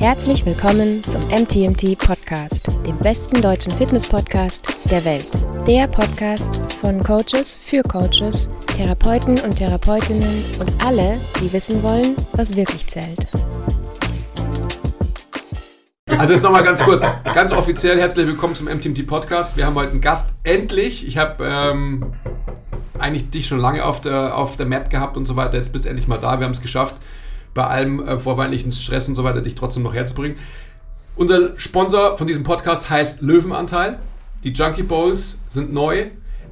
Herzlich willkommen zum MTMT Podcast, dem besten deutschen Fitness-Podcast der Welt. Der Podcast von Coaches für Coaches, Therapeuten und Therapeutinnen und alle, die wissen wollen, was wirklich zählt. Also jetzt nochmal ganz kurz, ganz offiziell herzlich willkommen zum MTMT Podcast. Wir haben heute einen Gast, endlich. Ich habe ähm, eigentlich dich schon lange auf der, auf der Map gehabt und so weiter. Jetzt bist du endlich mal da. Wir haben es geschafft bei allem äh, vorweihnachtlichen Stress und so weiter, dich trotzdem noch herzubringen. Unser Sponsor von diesem Podcast heißt Löwenanteil. Die Junkie Bowls sind neu.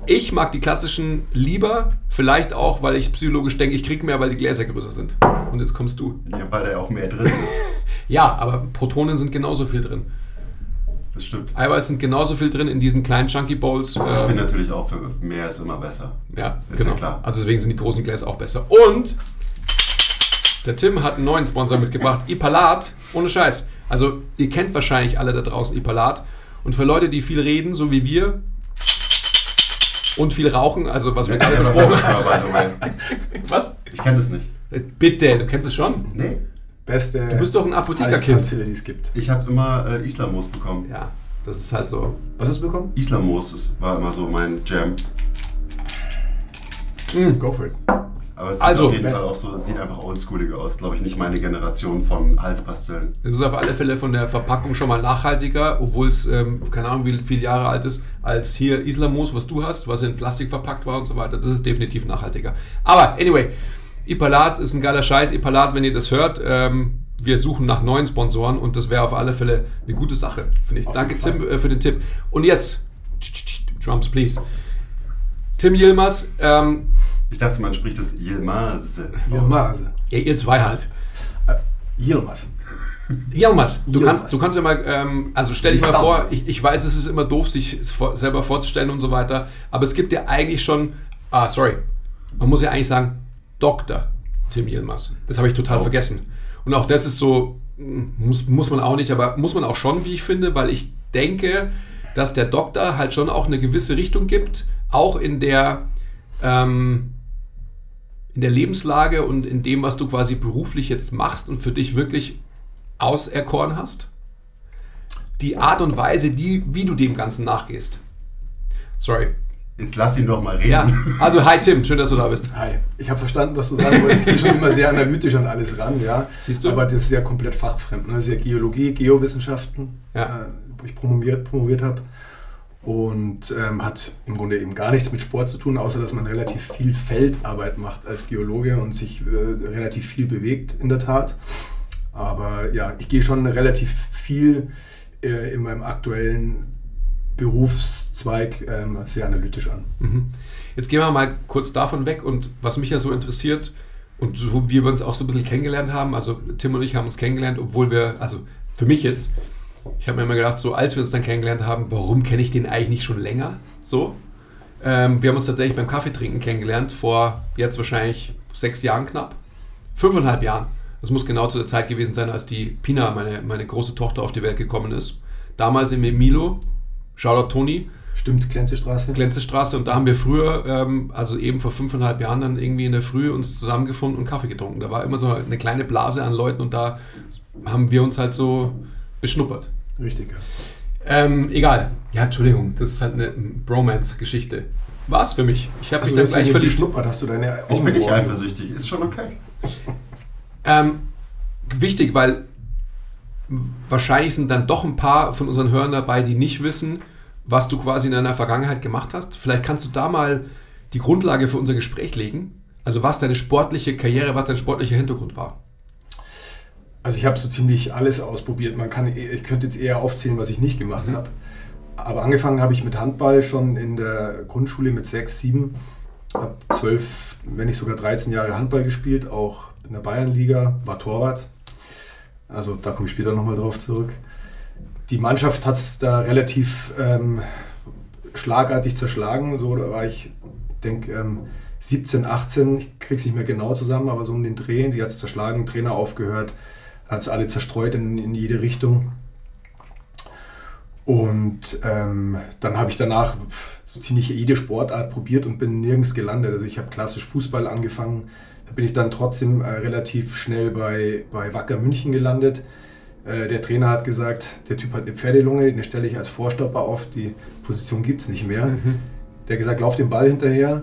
Ich mag die klassischen lieber, vielleicht auch, weil ich psychologisch denke, ich kriege mehr, weil die Gläser größer sind. Und jetzt kommst du. Ja, weil da ja auch mehr drin ist. ja, aber Protonen sind genauso viel drin. Das stimmt. Eiweiß sind genauso viel drin in diesen kleinen Chunky Bowls. Ich bin natürlich auch für mehr ist immer besser. Ja, Ist genau. ja klar. Also deswegen sind die großen Gläser auch besser. Und der Tim hat einen neuen Sponsor mitgebracht, Ipalat, ohne Scheiß. Also ihr kennt wahrscheinlich alle da draußen Ipalat. Und für Leute, die viel reden, so wie wir, und viel rauchen, also was wir gerade besprochen haben. Was? Ich kenne das nicht. Bitte, du kennst es schon. Nee. Beste Du bist doch ein Apothekerkind. Die es gibt. Ich habe immer äh, Islamos bekommen. Ja, das ist halt so. Was hast du bekommen? Islamos das war immer so mein Jam. Go for it. Aber es Also, sieht auf jeden best. Fall auch so, es sieht einfach oldschooliger aus. Glaube ich nicht meine Generation von Halspastillen. Es ist auf alle Fälle von der Verpackung schon mal nachhaltiger, obwohl es, ähm, keine Ahnung, wie viele Jahre alt ist, als hier Islamos, was du hast, was in Plastik verpackt war und so weiter. Das ist definitiv nachhaltiger. Aber, anyway, Ipalat ist ein geiler Scheiß. Ipalat, wenn ihr das hört, ähm, wir suchen nach neuen Sponsoren und das wäre auf alle Fälle eine gute Sache, finde ich. Auf Danke, Tim, äh, für den Tipp. Und jetzt, Drums, please. Tim Yilmaz, ähm, Ich dachte, man spricht das Yilmaz. Yilmaz. ja, ihr zwei halt. Yilmaz. Yilmaz, du Yilmaz. kannst, du kannst ja mal, ähm, also stell dich mal vor, ich, ich weiß, es ist immer doof, sich selber vorzustellen und so weiter, aber es gibt ja eigentlich schon, ah, sorry, man muss ja eigentlich sagen, Dr. Tim Yilmaz. Das habe ich total Oh. vergessen. Und auch das ist so, mm, muss, muss man auch nicht, aber muss man auch schon, wie ich finde, weil ich denke, dass der Doktor halt schon auch eine gewisse Richtung gibt, auch in der, ähm, in der Lebenslage und in dem, was du quasi beruflich jetzt machst und für dich wirklich auserkoren hast. Die Art und Weise, die, wie du dem Ganzen nachgehst. Sorry. Jetzt lass ihn doch mal reden. Ja, also hi Tim, schön, dass du da bist. Hi. Ich habe verstanden, was du sagen wolltest. Ich gehe schon immer sehr analytisch an alles ran, ja. Siehst du? Aber das ist ja komplett fachfremd. Ne? Das ist ja Geologie, Geowissenschaften, Ja. äh, wo ich promoviert, promoviert habe. Und ähm, hat im Grunde eben gar nichts mit Sport zu tun, außer dass man relativ viel Feldarbeit macht als Geologe und sich äh, relativ viel bewegt in der Tat. Aber ja, ich gehe schon relativ viel äh, in meinem aktuellen Berufszweig ähm, sehr analytisch an. Mhm. Jetzt gehen wir mal kurz davon weg und was mich ja so interessiert und so wie wir uns auch so ein bisschen kennengelernt haben, also Tim und ich haben uns kennengelernt, obwohl wir, also für mich jetzt, ich habe mir immer gedacht, so als wir uns dann kennengelernt haben, warum kenne ich den eigentlich nicht schon länger? So. Ähm, wir haben uns tatsächlich beim Kaffeetrinken kennengelernt, vor jetzt wahrscheinlich sechs Jahren knapp. Fünfeinhalb Jahren. Das muss genau zu der Zeit gewesen sein, als die Pina, meine, meine große Tochter, auf die Welt gekommen ist. Damals im Milo, Shoutout Toni, Stimmt, Glänzestraße? Glänzestraße und da haben wir früher, ähm, also eben vor fünfeinhalb Jahren dann irgendwie in der Früh uns zusammengefunden und Kaffee getrunken. Da war immer so eine kleine Blase an Leuten und da haben wir uns halt so beschnuppert. Richtig, ja. Ähm, egal. Ja, Entschuldigung, das ist halt eine Bromance-Geschichte. War's für mich. Ich habe mich dann gleich verliebt. geschnuppert, hast du deine Ich bin nicht eifersüchtig. Ist schon okay. Ähm, wichtig, weil wahrscheinlich sind dann doch ein paar von unseren Hörern dabei, die nicht wissen, was du quasi in deiner Vergangenheit gemacht hast. Vielleicht kannst du da mal die Grundlage für unser Gespräch legen. Also was deine sportliche Karriere, was dein sportlicher Hintergrund war. Also ich habe so ziemlich alles ausprobiert. Man kann, ich könnte jetzt eher aufzählen, was ich nicht gemacht Mhm. habe. Aber angefangen habe ich mit Handball schon in der Grundschule mit 6, 7. Habe 12, wenn nicht sogar 13 Jahre Handball gespielt, auch in der Bayernliga, war Torwart. Also da komme ich später nochmal drauf zurück. Die Mannschaft hat es da relativ ähm, schlagartig zerschlagen. So, da war ich, denke, ähm, 17, 18, ich krieg's nicht mehr genau zusammen, aber so um den Dreh, die hat es zerschlagen, Trainer aufgehört, hat es alle zerstreut in, in jede Richtung. Und ähm, dann habe ich danach so ziemlich jede Sportart probiert und bin nirgends gelandet. Also ich habe klassisch Fußball angefangen, da bin ich dann trotzdem äh, relativ schnell bei, bei Wacker München gelandet. Äh, der Trainer hat gesagt, der Typ hat eine Pferdelunge, den stelle ich als Vorstopper auf, die Position gibt es nicht mehr. Mhm. Der hat gesagt, lauf den Ball hinterher,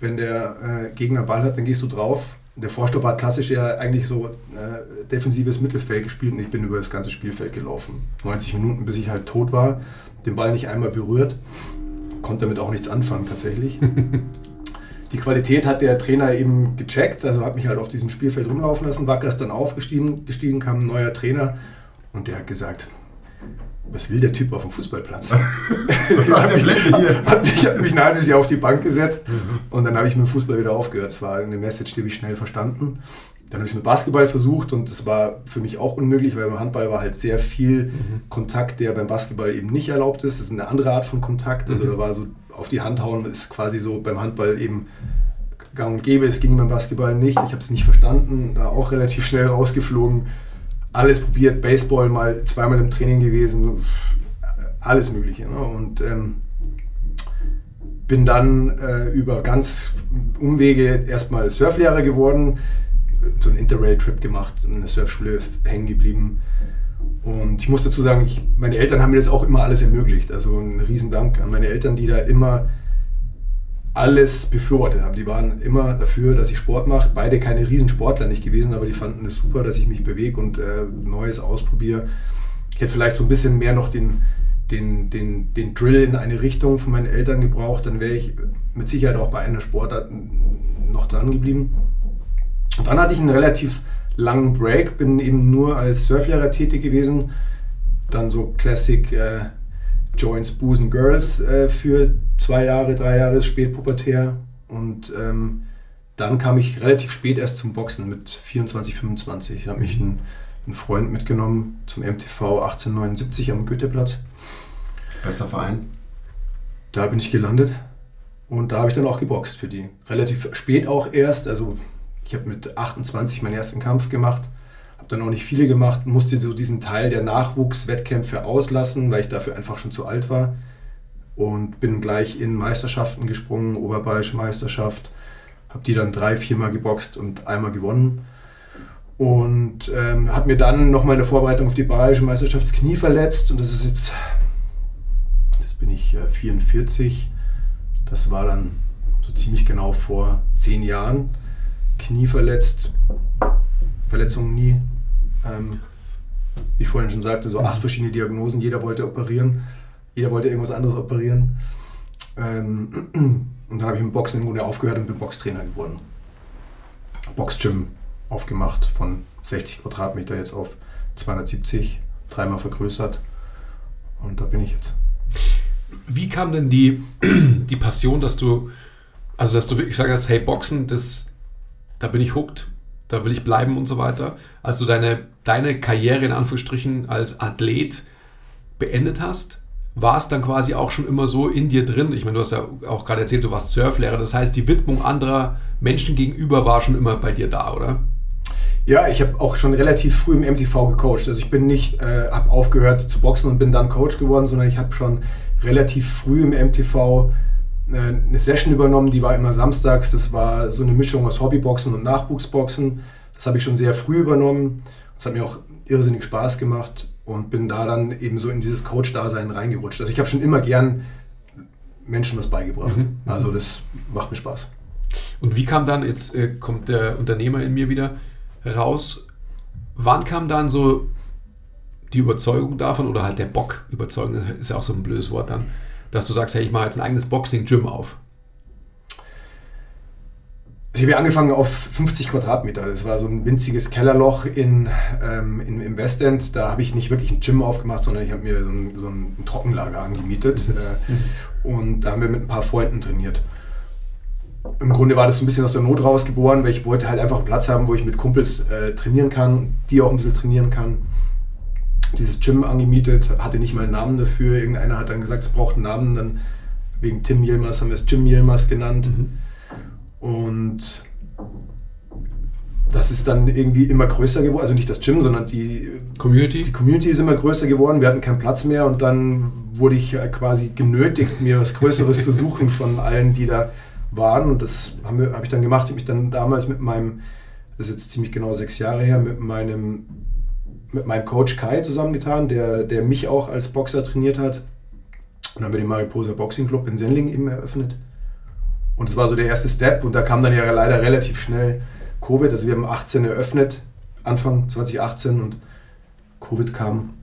wenn der äh, Gegner Ball hat, dann gehst du drauf. Der Vorstopper hat klassisch ja eigentlich so äh, defensives Mittelfeld gespielt und ich bin über das ganze Spielfeld gelaufen. 90 Minuten, bis ich halt tot war, den Ball nicht einmal berührt, konnte damit auch nichts anfangen tatsächlich. Die Qualität hat der Trainer eben gecheckt, also hat mich halt auf diesem Spielfeld rumlaufen lassen. Wacker ist dann aufgestiegen, gestiegen, kam ein neuer Trainer und der hat gesagt, was will der Typ auf dem Fußballplatz? was hat mich? Hat mich, hat mich ein halbes Jahr auf die Bank gesetzt mhm. und dann habe ich mit dem Fußball wieder aufgehört. Das war eine Message, die habe ich schnell verstanden. Dann habe ich mit Basketball versucht und das war für mich auch unmöglich, weil beim Handball war halt sehr viel mhm. Kontakt, der beim Basketball eben nicht erlaubt ist. Das ist eine andere Art von Kontakt. Also mhm. da war so auf die Hand hauen ist quasi so beim Handball eben gang und gäbe. Es ging beim Basketball nicht. Ich habe es nicht verstanden. Da auch relativ schnell rausgeflogen. Alles probiert. Baseball mal zweimal im Training gewesen. Alles Mögliche. Ne? Und ähm, bin dann äh, über ganz Umwege erstmal Surflehrer geworden so einen Interrail-Trip gemacht, in der Surfschule hängen geblieben. Und ich muss dazu sagen, ich, meine Eltern haben mir das auch immer alles ermöglicht. Also ein Riesendank an meine Eltern, die da immer alles befürwortet haben. Die waren immer dafür, dass ich Sport mache. Beide keine Riesensportler nicht gewesen, aber die fanden es super, dass ich mich bewege und äh, Neues ausprobiere. Ich hätte vielleicht so ein bisschen mehr noch den, den, den, den Drill in eine Richtung von meinen Eltern gebraucht. Dann wäre ich mit Sicherheit auch bei einer Sportart noch dran geblieben. Und dann hatte ich einen relativ langen Break, bin eben nur als Surflehrer tätig gewesen. Dann so Classic äh, Joints, Booze Girls äh, für zwei Jahre, drei Jahre spätpubertär. Und ähm, dann kam ich relativ spät erst zum Boxen mit 24, 25. Ich habe mich ein, ein Freund mitgenommen zum MTV 1879 am Goetheplatz. Bester Verein? Da bin ich gelandet und da habe ich dann auch geboxt für die. Relativ spät auch erst, also ich habe mit 28 meinen ersten Kampf gemacht, habe dann auch nicht viele gemacht, musste so diesen Teil der Nachwuchswettkämpfe auslassen, weil ich dafür einfach schon zu alt war. Und bin gleich in Meisterschaften gesprungen, Oberbayerische Meisterschaft, habe die dann drei, viermal geboxt und einmal gewonnen. Und ähm, habe mir dann nochmal in der Vorbereitung auf die Bayerische Meisterschaft Knie verletzt. Und das ist jetzt, das bin ich äh, 44. Das war dann so ziemlich genau vor zehn Jahren. Knie verletzt, Verletzungen nie. Ähm, wie ich vorhin schon sagte, so acht verschiedene Diagnosen, jeder wollte operieren, jeder wollte irgendwas anderes operieren. Ähm, und dann habe ich im Boxen im Grunde aufgehört und bin Boxtrainer geworden. Boxgym aufgemacht von 60 Quadratmeter jetzt auf 270, dreimal vergrößert. Und da bin ich jetzt. Wie kam denn die, die Passion, dass du, also dass du wirklich sagst, hey, Boxen, das da bin ich hooked, da will ich bleiben und so weiter. Als du deine, deine Karriere in Anführungsstrichen als Athlet beendet hast, war es dann quasi auch schon immer so in dir drin. Ich meine, du hast ja auch gerade erzählt, du warst Surflehrer. Das heißt, die Widmung anderer Menschen gegenüber war schon immer bei dir da, oder? Ja, ich habe auch schon relativ früh im MTV gecoacht. Also ich bin nicht, äh, habe aufgehört zu boxen und bin dann Coach geworden, sondern ich habe schon relativ früh im MTV eine Session übernommen, die war immer samstags. Das war so eine Mischung aus Hobbyboxen und Nachwuchsboxen. Das habe ich schon sehr früh übernommen. Das hat mir auch irrsinnig Spaß gemacht und bin da dann eben so in dieses Coach-Dasein reingerutscht. Also ich habe schon immer gern Menschen was beigebracht. Mhm. Also das macht mir Spaß. Und wie kam dann, jetzt äh, kommt der Unternehmer in mir wieder raus, wann kam dann so die Überzeugung davon oder halt der Bock, Überzeugung ist ja auch so ein blödes Wort dann, dass du sagst, hey, ich mache jetzt ein eigenes Boxing-Gym auf? Ich habe angefangen auf 50 Quadratmeter. Das war so ein winziges Kellerloch in, ähm, in, im Westend. Da habe ich nicht wirklich ein Gym aufgemacht, sondern ich habe mir so ein, so ein, Trockenlager angemietet. Äh, und da haben wir mit ein paar Freunden trainiert. Im Grunde war das so ein bisschen aus der Not rausgeboren, weil ich wollte halt einfach einen Platz haben, wo ich mit Kumpels äh, trainieren kann, die auch ein bisschen trainieren kann dieses Gym angemietet, hatte nicht mal einen Namen dafür. Irgendeiner hat dann gesagt, es braucht einen Namen. Dann wegen Tim Yilmaz haben wir es Jim Yilmaz genannt. Mhm. Und das ist dann irgendwie immer größer geworden. Also nicht das Gym, sondern die Community. Die Community ist immer größer geworden. Wir hatten keinen Platz mehr und dann wurde ich quasi genötigt, mir was Größeres zu suchen von allen, die da waren. Und das habe hab ich dann gemacht. Ich habe mich dann damals mit meinem, das ist jetzt ziemlich genau sechs Jahre her, mit meinem mit meinem Coach Kai zusammengetan, der, der mich auch als Boxer trainiert hat. Und dann haben wir den Mariposa Boxing Club in Sendling eben eröffnet. Und das war so der erste Step. Und da kam dann ja leider relativ schnell Covid. Also wir haben 18 eröffnet, Anfang 2018 und Covid kam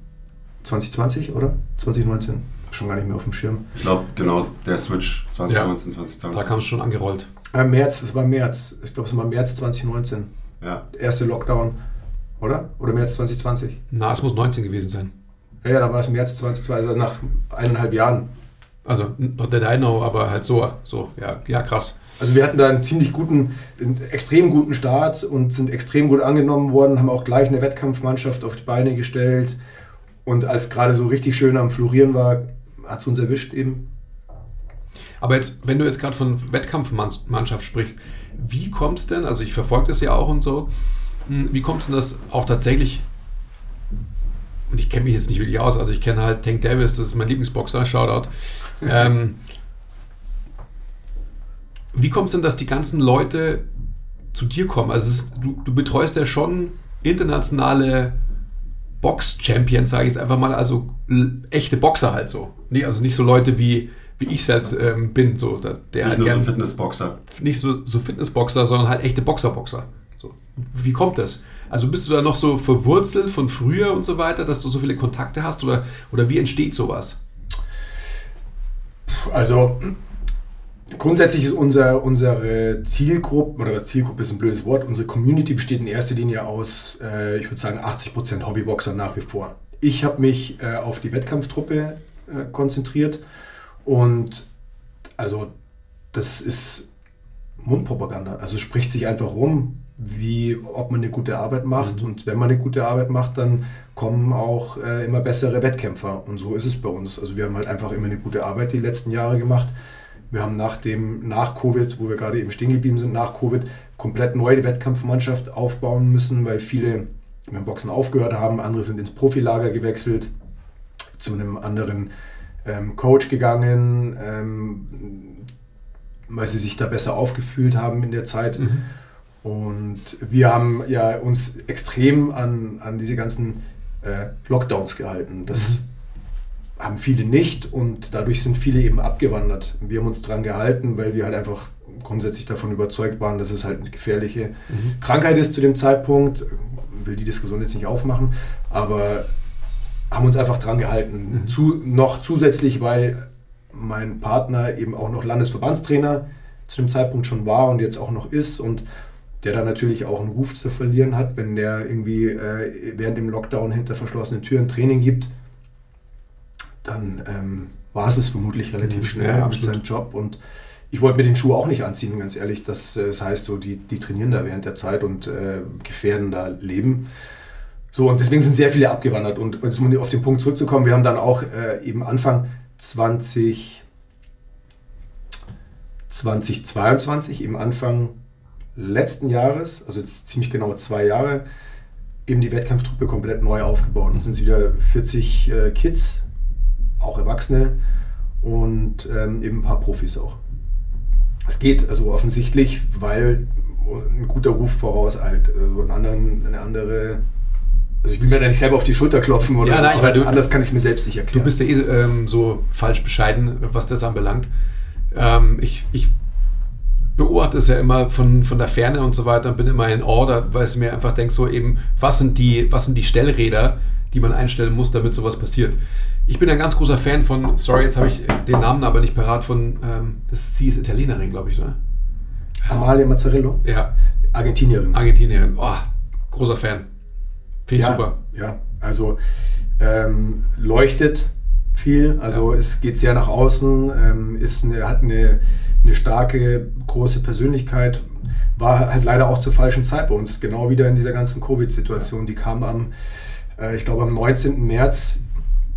2020, oder? 2019? Schon gar nicht mehr auf dem Schirm. Ich glaube, genau, der Switch 2019, ja. 2020. Da kam es schon angerollt. Äh, März, das war März. Ich glaube, es war März 2019. Ja. Der erste Lockdown, oder? Oder März 2020? Na, es muss 19 gewesen sein. Ja, ja dann war es März 2020, also nach eineinhalb Jahren. Also, not that I know, aber halt so, so, ja, ja, krass. Also wir hatten da einen ziemlich guten, einen extrem guten Start und sind extrem gut angenommen worden, haben auch gleich eine Wettkampfmannschaft auf die Beine gestellt. Und als gerade so richtig schön am Florieren war, hat es uns erwischt eben. Aber jetzt, wenn du jetzt gerade von Wettkampfmannschaft sprichst, wie kommt es denn, also ich verfolge das ja auch und so, wie kommt es denn, dass auch tatsächlich, und ich kenne mich jetzt nicht wirklich aus, also ich kenne halt Tank Davis, das ist mein Lieblingsboxer, Shoutout. ähm, wie kommt es denn, dass die ganzen Leute zu dir kommen? Also ist, du, du betreust ja schon internationale Box-Champions, sage ich jetzt einfach mal, also echte Boxer halt so. Nee, also nicht so Leute wie, wie ich jetzt ähm, bin. So, der, der nicht halt nur so Fitnessboxer. Nicht so, so Fitnessboxer, sondern halt echte Boxer-Boxer. So. Wie kommt das? Also bist du da noch so verwurzelt von früher und so weiter, dass du so viele Kontakte hast oder, oder wie entsteht sowas? Also Grundsätzlich ist unser, unsere Zielgruppe, oder Zielgruppe ist ein blödes Wort, unsere Community besteht in erster Linie aus, äh, ich würde sagen, 80% Hobbyboxer nach wie vor. Ich habe mich äh, auf die Wettkampftruppe äh, konzentriert und also das ist Mundpropaganda. Also spricht sich einfach rum, wie ob man eine gute Arbeit macht. Mhm. Und wenn man eine gute Arbeit macht, dann kommen auch äh, immer bessere Wettkämpfer. Und so ist es bei uns. Also wir haben halt einfach immer eine gute Arbeit die letzten Jahre gemacht. Wir haben nach dem, nach Covid, wo wir gerade eben stehen geblieben sind, nach Covid komplett neue Wettkampfmannschaft aufbauen müssen, weil viele mit dem Boxen aufgehört haben, andere sind ins Profilager gewechselt, zu einem anderen ähm, Coach gegangen, ähm, weil sie sich da besser aufgefühlt haben in der Zeit. Mhm. Und wir haben ja uns extrem an, an diese ganzen äh, Lockdowns gehalten. Das mhm haben viele nicht und dadurch sind viele eben abgewandert. Wir haben uns daran gehalten, weil wir halt einfach grundsätzlich davon überzeugt waren, dass es halt eine gefährliche mhm. Krankheit ist zu dem Zeitpunkt. Ich will die Diskussion jetzt nicht aufmachen, aber haben uns einfach daran gehalten. Mhm. Zu, noch zusätzlich, weil mein Partner eben auch noch Landesverbandstrainer zu dem Zeitpunkt schon war und jetzt auch noch ist und der dann natürlich auch einen Ruf zu verlieren hat, wenn der irgendwie äh, während dem Lockdown hinter verschlossenen Türen Training gibt dann ähm, war es es vermutlich relativ mhm. schnell ja, mit seinem Job. Und ich wollte mir den Schuh auch nicht anziehen, ganz ehrlich. Das, äh, das heißt, so, die, die trainieren da während der Zeit und äh, gefährden da Leben. So, und deswegen sind sehr viele abgewandert. Und, und um auf den Punkt zurückzukommen, wir haben dann auch äh, eben Anfang 20, 2022, eben Anfang letzten Jahres, also jetzt ziemlich genau zwei Jahre, eben die Wettkampftruppe komplett neu aufgebaut. Und sind wieder 40 äh, Kids auch Erwachsene und ähm, eben ein paar Profis auch. Es geht also offensichtlich, weil ein guter Ruf vorauseilt. Also einen anderen, eine andere. Also ich will mir da nicht selber auf die Schulter klopfen oder ja, so, nein, aber du, anders kann ich es mir selbst nicht erklären. Du bist ja eh ähm, so falsch bescheiden, was das anbelangt. Ähm, ich, ich beobachte es ja immer von, von der Ferne und so weiter und bin immer in Order, weil ich mir einfach denke, so eben, was sind die, was sind die Stellräder, die man einstellen muss, damit sowas passiert. Ich bin ein ganz großer Fan von, sorry, jetzt habe ich den Namen aber nicht parat, von, ähm, das, sie ist Italienerin, glaube ich, ne? Amalia Mazzarello? Ja. Argentinierin. Argentinierin, oh, großer Fan. Finde ich ja, super. Ja, also ähm, leuchtet viel, also ja. es geht sehr nach außen, ähm, ist eine, hat eine, eine starke, große Persönlichkeit, war halt leider auch zur falschen Zeit bei uns, genau wieder in dieser ganzen Covid-Situation. Die kam am, äh, ich glaube am 19. März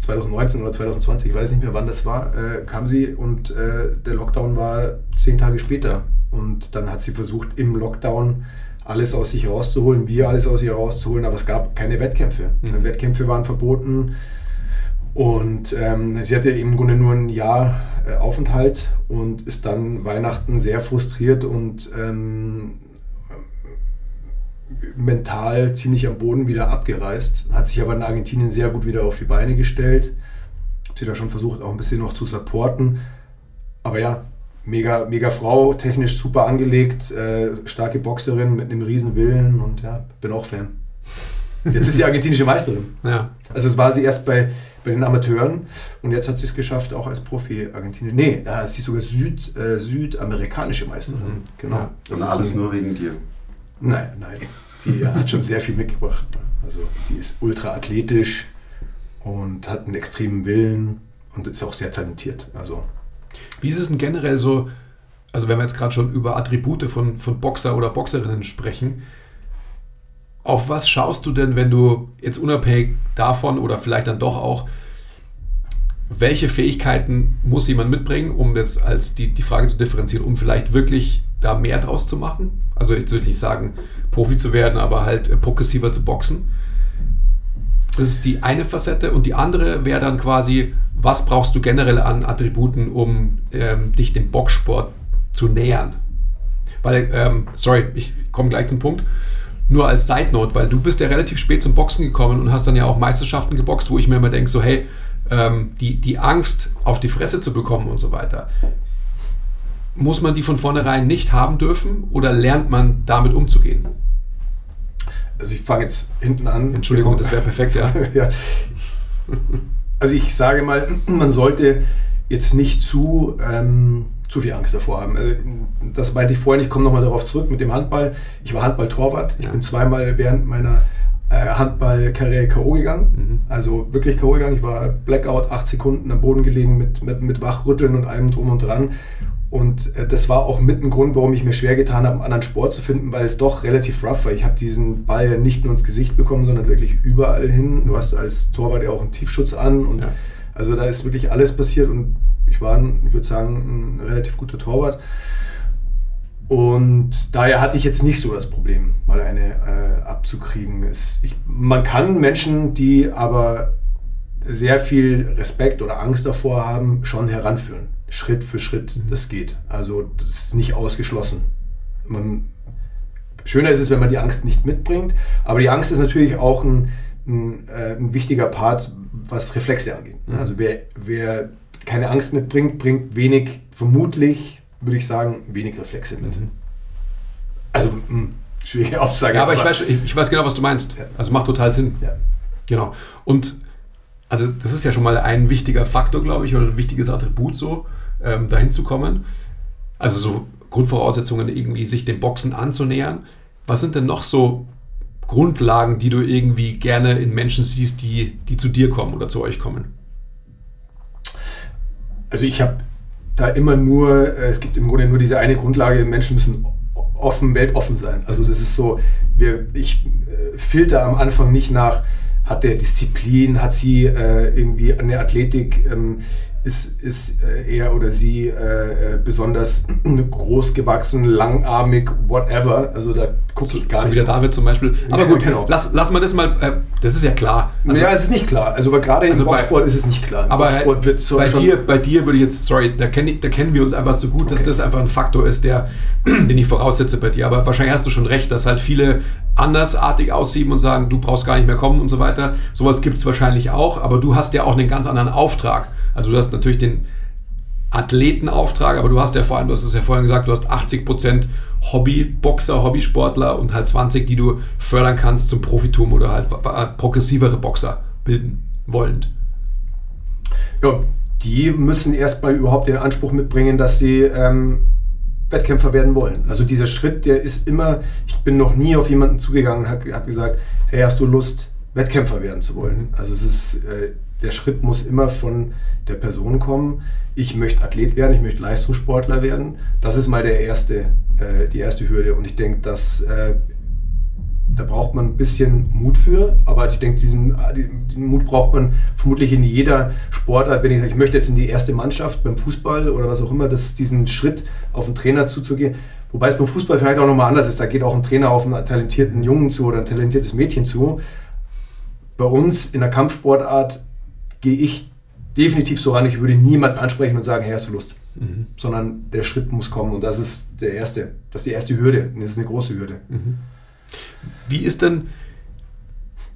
2019 oder 2020, ich weiß nicht mehr, wann das war, äh, kam sie und äh, der Lockdown war zehn Tage später. Und dann hat sie versucht, im Lockdown alles aus sich rauszuholen, wir alles aus ihr rauszuholen, aber es gab keine Wettkämpfe. Mhm. Wettkämpfe waren verboten. Und ähm, sie hatte im Grunde nur ein Jahr äh, Aufenthalt und ist dann Weihnachten sehr frustriert und ähm, mental ziemlich am Boden wieder abgereist, hat sich aber in Argentinien sehr gut wieder auf die Beine gestellt. Hat sie da schon versucht, auch ein bisschen noch zu supporten. Aber ja, mega, mega Frau, technisch super angelegt, äh, starke Boxerin mit einem riesen Willen und ja, bin auch Fan. Jetzt ist sie argentinische Meisterin. Ja. Also es war sie erst bei, bei den Amateuren und jetzt hat sie es geschafft, auch als Profi argentinisch. Nee, äh, sie ist sogar Süd, äh, südamerikanische Meisterin. Mhm. Genau. Ja. Und ist alles nur wegen dir. Nein, nein. Die hat schon sehr viel mitgebracht. Also die ist ultra athletisch und hat einen extremen Willen und ist auch sehr talentiert. Also Wie ist es denn generell so, also wenn wir jetzt gerade schon über Attribute von, von Boxer oder Boxerinnen sprechen, auf was schaust du denn, wenn du jetzt unabhängig davon oder vielleicht dann doch auch, welche Fähigkeiten muss jemand mitbringen, um das als die, die Frage zu differenzieren, um vielleicht wirklich da mehr draus zu machen? Also ich will nicht sagen, Profi zu werden, aber halt äh, progressiver zu boxen. Das ist die eine Facette und die andere wäre dann quasi, was brauchst du generell an Attributen, um ähm, dich dem Boxsport zu nähern? Weil, ähm, sorry, ich komme gleich zum Punkt. Nur als Side Note, weil du bist ja relativ spät zum Boxen gekommen und hast dann ja auch Meisterschaften geboxt, wo ich mir immer denke, so hey, ähm, die, die Angst auf die Fresse zu bekommen und so weiter, muss man die von vornherein nicht haben dürfen oder lernt man damit umzugehen? Also ich fange jetzt hinten an. Entschuldigung, das wäre perfekt, ja. ja. Also ich sage mal, man sollte jetzt nicht zu, ähm, zu viel Angst davor haben. Also Das meinte ich vorhin, ich komme nochmal darauf zurück mit dem Handball. Ich war Handball-Torwart. Ich Ja. bin zweimal während meiner äh, Handballkarriere K.O. gegangen. Also wirklich K.O. gegangen. Ich war Blackout, acht Sekunden am Boden gelegen mit, mit, mit Wachrütteln und allem drum und dran. Und äh, das war auch mit ein Grund, warum ich mir schwer getan habe, einen anderen Sport zu finden, weil es doch relativ rough war. Ich habe diesen Ball ja nicht nur ins Gesicht bekommen, sondern wirklich überall hin. Du hast als Torwart ja auch einen Tiefschutz an und Ja. Also da ist wirklich alles passiert und ich war, ich würde sagen, ein relativ guter Torwart. Und daher hatte ich jetzt nicht so das Problem, mal eine äh, abzukriegen. Es, ich, man kann Menschen, die aber sehr viel Respekt oder Angst davor haben, schon heranführen. Schritt für Schritt, das geht. Also das ist nicht ausgeschlossen. Man, schöner ist es, wenn man die Angst nicht mitbringt, aber die Angst ist natürlich auch ein, ein, äh, ein wichtiger Part, was Reflexe angeht. Also wer, wer keine Angst mitbringt, bringt wenig, vermutlich, würde ich sagen, wenig Reflexe mit. Also, mh, schwierige Aussage. Ja, aber ich weiß, ich, ich weiß genau, was du meinst. Ja. Also macht total Sinn. Ja. Genau. Und also das ist ja schon mal ein wichtiger Faktor, glaube ich, oder ein wichtiges Attribut, so ähm, dahin zu kommen. Also so Grundvoraussetzungen, irgendwie sich dem Boxen anzunähern. Was sind denn noch so Grundlagen, die du irgendwie gerne in Menschen siehst, die, die zu dir kommen oder zu euch kommen? Also ich habe da immer nur, äh, es gibt im Grunde nur diese eine Grundlage, Menschen müssen offen, weltoffen sein. Also das ist so, wir, ich äh, filter am Anfang nicht nach, hat der Disziplin, hat sie äh, irgendwie eine Athletik, ähm, ist, ist äh, er oder sie äh, äh, besonders groß gewachsen, langarmig, whatever. Also da gucke ich gar so nicht. wie der David zum Beispiel. Aber Ja, gut, genau. lass, lass mal das mal, äh, das ist ja klar. Also- ja, es ist nicht klar. Also gerade Also im bei- Boxsport ist es nicht klar. Im Aber Boxsport wird so bei, dir, bei dir würde ich jetzt, sorry, da, kenn da kennen wir uns einfach zu gut, dass Okay. das einfach ein Faktor ist, der, den ich voraussetze bei dir. Aber wahrscheinlich hast du schon recht, dass halt viele andersartig aussieben und sagen, du brauchst gar nicht mehr kommen und so weiter. Sowas gibt es wahrscheinlich auch, aber du hast ja auch einen ganz anderen Auftrag. Also du hast natürlich den Athletenauftrag, aber du hast ja vor allem, du hast es ja vorhin gesagt, du hast 80% Hobbyboxer, Hobbysportler und halt 20, die du fördern kannst zum Profitum oder halt äh, progressivere Boxer bilden wollend. Ja, die müssen erstmal überhaupt den Anspruch mitbringen, dass sie ähm, Wettkämpfer werden wollen. Also dieser Schritt, der ist immer, ich bin noch nie auf jemanden zugegangen und habe hab gesagt, hey, hast du Lust, Wettkämpfer werden zu wollen? Also es ist, äh, der Schritt muss immer von der Person kommen. Ich möchte Athlet werden, ich möchte Leistungssportler werden. Das ist mal der erste, äh, die erste Hürde. Und ich denke, dass äh, da braucht man ein bisschen Mut für, aber ich denke, diesen, diesen Mut braucht man vermutlich in jeder Sportart. Wenn ich sage, ich möchte jetzt in die erste Mannschaft beim Fußball oder was auch immer, dass diesen Schritt auf einen Trainer zuzugehen. Wobei es beim Fußball vielleicht auch nochmal anders ist. Da geht auch ein Trainer auf einen talentierten Jungen zu oder ein talentiertes Mädchen zu. Bei uns in der Kampfsportart gehe ich definitiv so ran. Ich würde niemanden ansprechen und sagen, hey, hast du Lust? Sondern der Schritt muss kommen und das ist der erste, das ist die erste Hürde. Und das ist eine große Hürde. Wie ist denn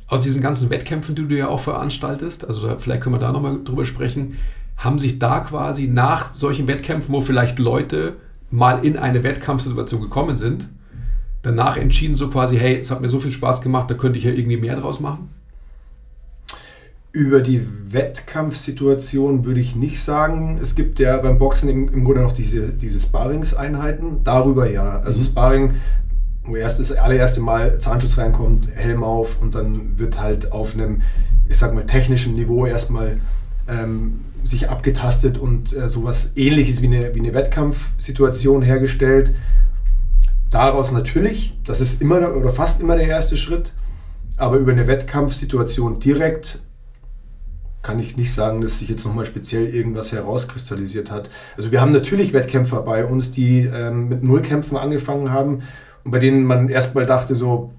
aus diesen ganzen Wettkämpfen, die du ja auch veranstaltest, also vielleicht können wir da nochmal drüber sprechen, haben sich da quasi nach solchen Wettkämpfen, wo vielleicht Leute mal in eine Wettkampfsituation gekommen sind, danach entschieden so quasi, hey, es hat mir so viel Spaß gemacht, da könnte ich ja irgendwie mehr draus machen? Über die Wettkampfsituation würde ich nicht sagen. Es gibt ja beim Boxen im, im Grunde noch diese, diese Sparringseinheiten. Darüber ja. Also mhm. Sparring, wo erst das allererste Mal Zahnschutz reinkommt, Helm auf und dann wird halt auf einem, ich sag mal, technischen Niveau erstmal ähm, sich abgetastet und äh, sowas ähnliches wie eine, wie eine Wettkampfsituation hergestellt. Daraus natürlich, das ist immer oder fast immer der erste Schritt, aber über eine Wettkampfsituation direkt kann ich nicht sagen, dass sich jetzt nochmal speziell irgendwas herauskristallisiert hat. Also wir haben natürlich Wettkämpfer bei uns, die ähm, mit Nullkämpfen angefangen haben und bei denen man erstmal dachte so,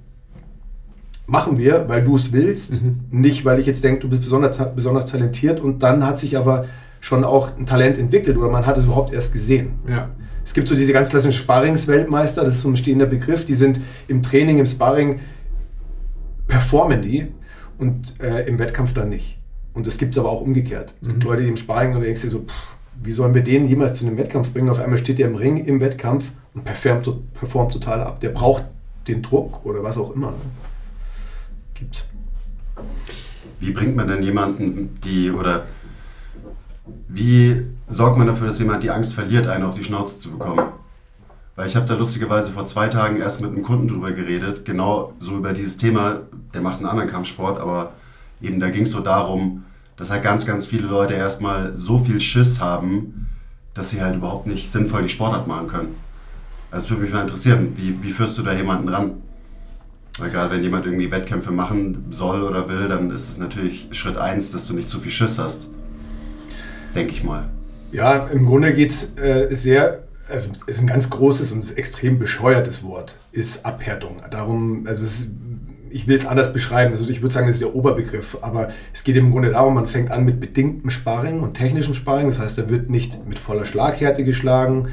machen wir, weil du es willst, mhm. nicht weil ich jetzt denke, du bist besonders, besonders talentiert und dann hat sich aber schon auch ein Talent entwickelt oder man hat es überhaupt erst gesehen. Ja. Es gibt so diese ganz klassischen Sparringsweltmeister, das ist so ein stehender Begriff, die sind im Training, im Sparring, performen die und äh, im Wettkampf dann nicht. Und das gibt es aber auch umgekehrt. Es gibt mhm. Leute, die im Sparring und denkst dir so, pff, wie sollen wir den jemals zu einem Wettkampf bringen? Auf einmal steht der im Ring im Wettkampf und performt, performt total ab. Der braucht den Druck oder was auch immer. Ne? Gibt's. Wie bringt man denn jemanden, die oder wie sorgt man dafür, dass jemand die Angst verliert, einen auf die Schnauze zu bekommen? Weil ich habe da lustigerweise vor zwei Tagen erst mit einem Kunden drüber geredet, genau so über dieses Thema, der macht einen anderen Kampfsport, aber eben da ging es so darum, dass halt ganz, ganz viele Leute erstmal so viel Schiss haben, dass sie halt überhaupt nicht sinnvoll die Sportart machen können. Also würde mich mal interessieren, wie, wie führst du da jemanden ran? Gerade wenn jemand irgendwie Wettkämpfe machen soll oder will, dann ist es natürlich Schritt eins, dass du nicht zu viel Schiss hast. Denke ich mal. Ja, im Grunde geht es äh, sehr, also ist ein ganz großes und extrem bescheuertes Wort, ist Abhärtung. Darum, also es ist ich will es anders beschreiben. Also ich würde sagen, das ist der Oberbegriff. Aber es geht im Grunde darum, man fängt an mit bedingtem Sparring und technischem Sparring. Das heißt, da wird nicht mit voller Schlaghärte geschlagen.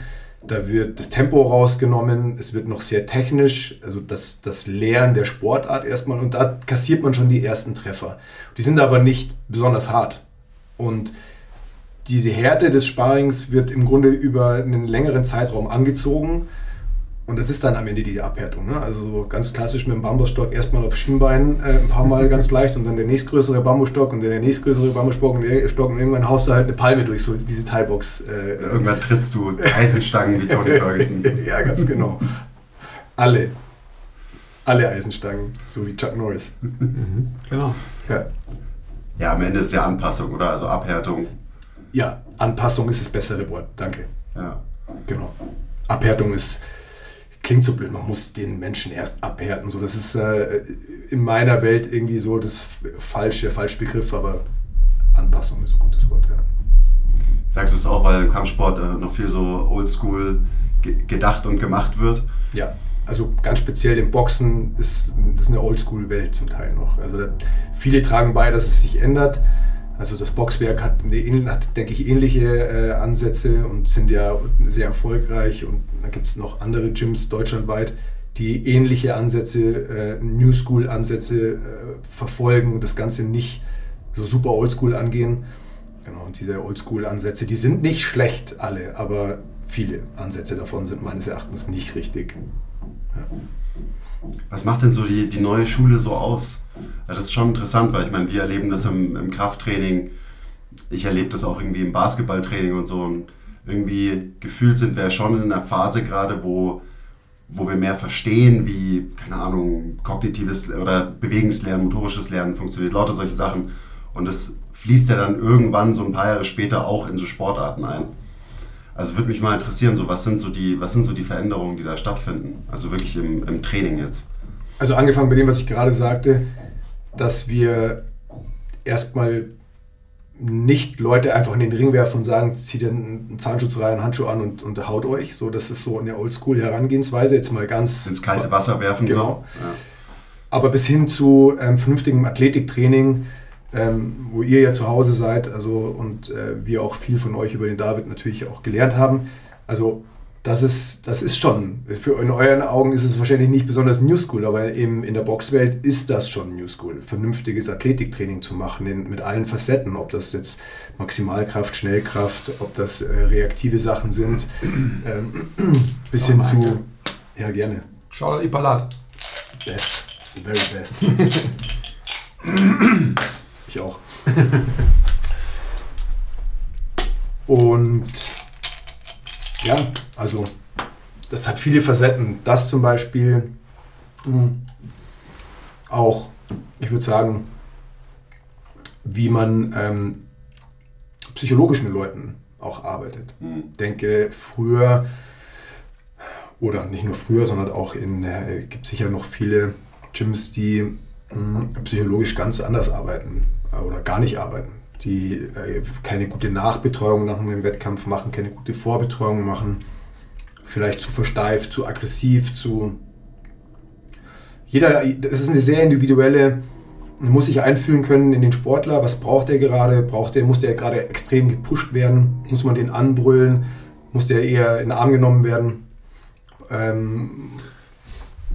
Da wird das Tempo rausgenommen. Es wird noch sehr technisch, also das, das Lehren der Sportart erstmal. Und da kassiert man schon die ersten Treffer. Die sind aber nicht besonders hart. Und diese Härte des Sparrings wird im Grunde über einen längeren Zeitraum angezogen. Und das ist dann am Ende die Abhärtung. Ne? Also so ganz klassisch mit dem Bambusstock erstmal auf Schienbein äh, ein paar Mal ganz leicht und dann der nächstgrößere Bambusstock und dann der nächstgrößere Bambusstock und, der Stock und irgendwann haust du halt eine Palme durch so diese Teilbox. Äh, irgendwann trittst du Eisenstangen wie Tony Ferguson. ja, ganz genau. Alle. Alle Eisenstangen, so wie Chuck Norris. Mhm, genau. Ja. ja, am Ende ist ja Anpassung, oder? Also Abhärtung. Ja, Anpassung ist das bessere Wort, danke. Ja. Genau. Abhärtung ist klingt so blöd, man muss den Menschen erst abhärten. So, das ist äh, in meiner Welt irgendwie so das falsche, falsche Begriff, aber Anpassung ist ein gutes Wort, ja. Sagst du es auch, weil im Kampfsport äh, noch viel so oldschool ge gedacht und gemacht wird? Ja, also ganz speziell im Boxen ist das eine oldschool-Welt zum Teil noch. Also da, viele tragen bei, dass es sich ändert. Also das Boxwerk hat, hat denke ich, ähnliche äh, Ansätze und sind ja sehr erfolgreich. Und dann gibt es noch andere Gyms deutschlandweit, die ähnliche Ansätze, äh, New School-Ansätze äh, verfolgen und das Ganze nicht so super Oldschool angehen. Genau, und diese Oldschool-Ansätze, die sind nicht schlecht alle, aber viele Ansätze davon sind meines Erachtens nicht richtig. Ja. Was macht denn so die, die neue Schule so aus? Das ist schon interessant, weil ich meine, wir erleben das im, im Krafttraining. Ich erlebe das auch irgendwie im Basketballtraining und so. Und irgendwie gefühlt sind wir schon in einer Phase gerade, wo, wo wir mehr verstehen, wie, keine Ahnung, kognitives oder Bewegungslernen, motorisches Lernen funktioniert, lauter solche Sachen. Und das fließt ja dann irgendwann so ein paar Jahre später auch in so Sportarten ein. Also würde mich mal interessieren, so was sind so die, was sind so die Veränderungen, die da stattfinden? Also wirklich im, im Training jetzt. Also angefangen bei dem, was ich gerade sagte, dass wir erstmal nicht Leute einfach in den Ring werfen und sagen, zieht einen Zahnschutz rein, einen Handschuh an und, und haut euch. So, das ist so eine Oldschool-Herangehensweise. Jetzt mal ganz. Ins kalte Wasser werfen. Genau. So. Ja. Aber bis hin zu ähm, vernünftigem Athletiktraining, ähm, wo ihr ja zu Hause seid, also und äh, wir auch viel von euch über den David natürlich auch gelernt haben. Also das ist, das ist schon, für, in euren Augen ist es wahrscheinlich nicht besonders New School, aber eben in der Boxwelt ist das schon New School. Vernünftiges Athletiktraining zu machen in, mit allen Facetten, ob das jetzt Maximalkraft, Schnellkraft, ob das äh, reaktive Sachen sind, ähm, bis hin zu. Ja, gerne. Schau dir die Palat. Best. Very best. ich auch. Und ja, also das hat viele Facetten. Das zum Beispiel mh, auch, ich würde sagen, wie man ähm, psychologisch mit Leuten auch arbeitet. Mhm. denke, früher, oder nicht nur früher, sondern auch in, äh, gibt sicher noch viele Gyms, die mh, psychologisch ganz anders arbeiten oder gar nicht arbeiten. Die äh, keine gute Nachbetreuung nach einem Wettkampf machen, keine gute Vorbetreuung machen, vielleicht zu versteift, zu aggressiv, zu. Jeder, das ist eine sehr individuelle, muss sich einfühlen können in den Sportler. Was braucht er gerade? Braucht er, muss der gerade extrem gepusht werden? Muss man den anbrüllen? Muss der eher in den Arm genommen werden? Ähm,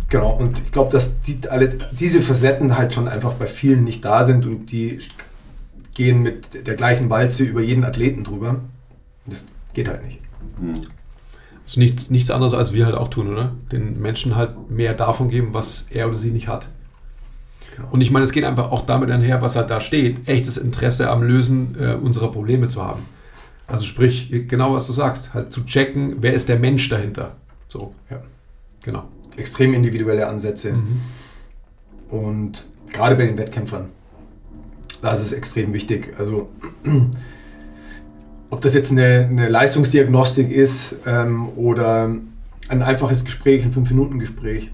genau, und ich glaube, dass die, alle, diese Facetten halt schon einfach bei vielen nicht da sind und die gehen mit der gleichen Walze über jeden Athleten drüber. Das geht halt nicht. Mhm. Das ist nichts, nichts anderes, als wir halt auch tun, oder? Den Menschen halt mehr davon geben, was er oder sie nicht hat. Genau. Und ich meine, es geht einfach auch damit einher, was halt da steht, echtes Interesse am Lösen äh, unserer Probleme zu haben. Also sprich, genau was du sagst, halt zu checken, wer ist der Mensch dahinter. So, Ja. genau. Extrem individuelle Ansätze. Mhm. Und gerade bei den Wettkämpfern, da ist es extrem wichtig. Also, ob das jetzt eine, eine Leistungsdiagnostik ist ähm, oder ein einfaches Gespräch, ein 5-Minuten-Gespräch.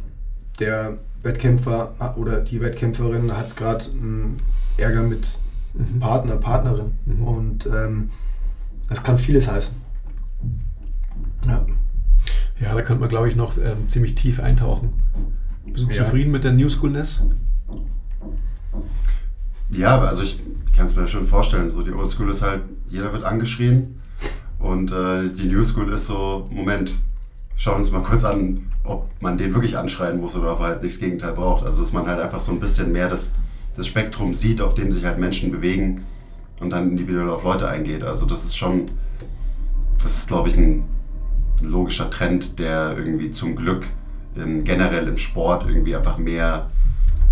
Der Wettkämpfer oder die Wettkämpferin hat gerade einen Ärger mit Mhm. Partner, Partnerin. Mhm. Und ähm, das kann vieles heißen. Ja. Ja, da könnte man, glaube ich, noch ähm, ziemlich tief eintauchen. Bist du Ja. zufrieden mit der New Schoolness? Ja, also ich kann es mir schon vorstellen. So die Old School ist halt, jeder wird angeschrien. Und äh, die New School ist so, Moment, schauen wir uns mal kurz an, ob man den wirklich anschreien muss oder ob er halt nichts Gegenteil braucht. Also dass man halt einfach so ein bisschen mehr das, das Spektrum sieht, auf dem sich halt Menschen bewegen und dann individuell auf Leute eingeht. Also das ist schon, das ist glaube ich ein logischer Trend, der irgendwie zum Glück in, generell im Sport irgendwie einfach mehr,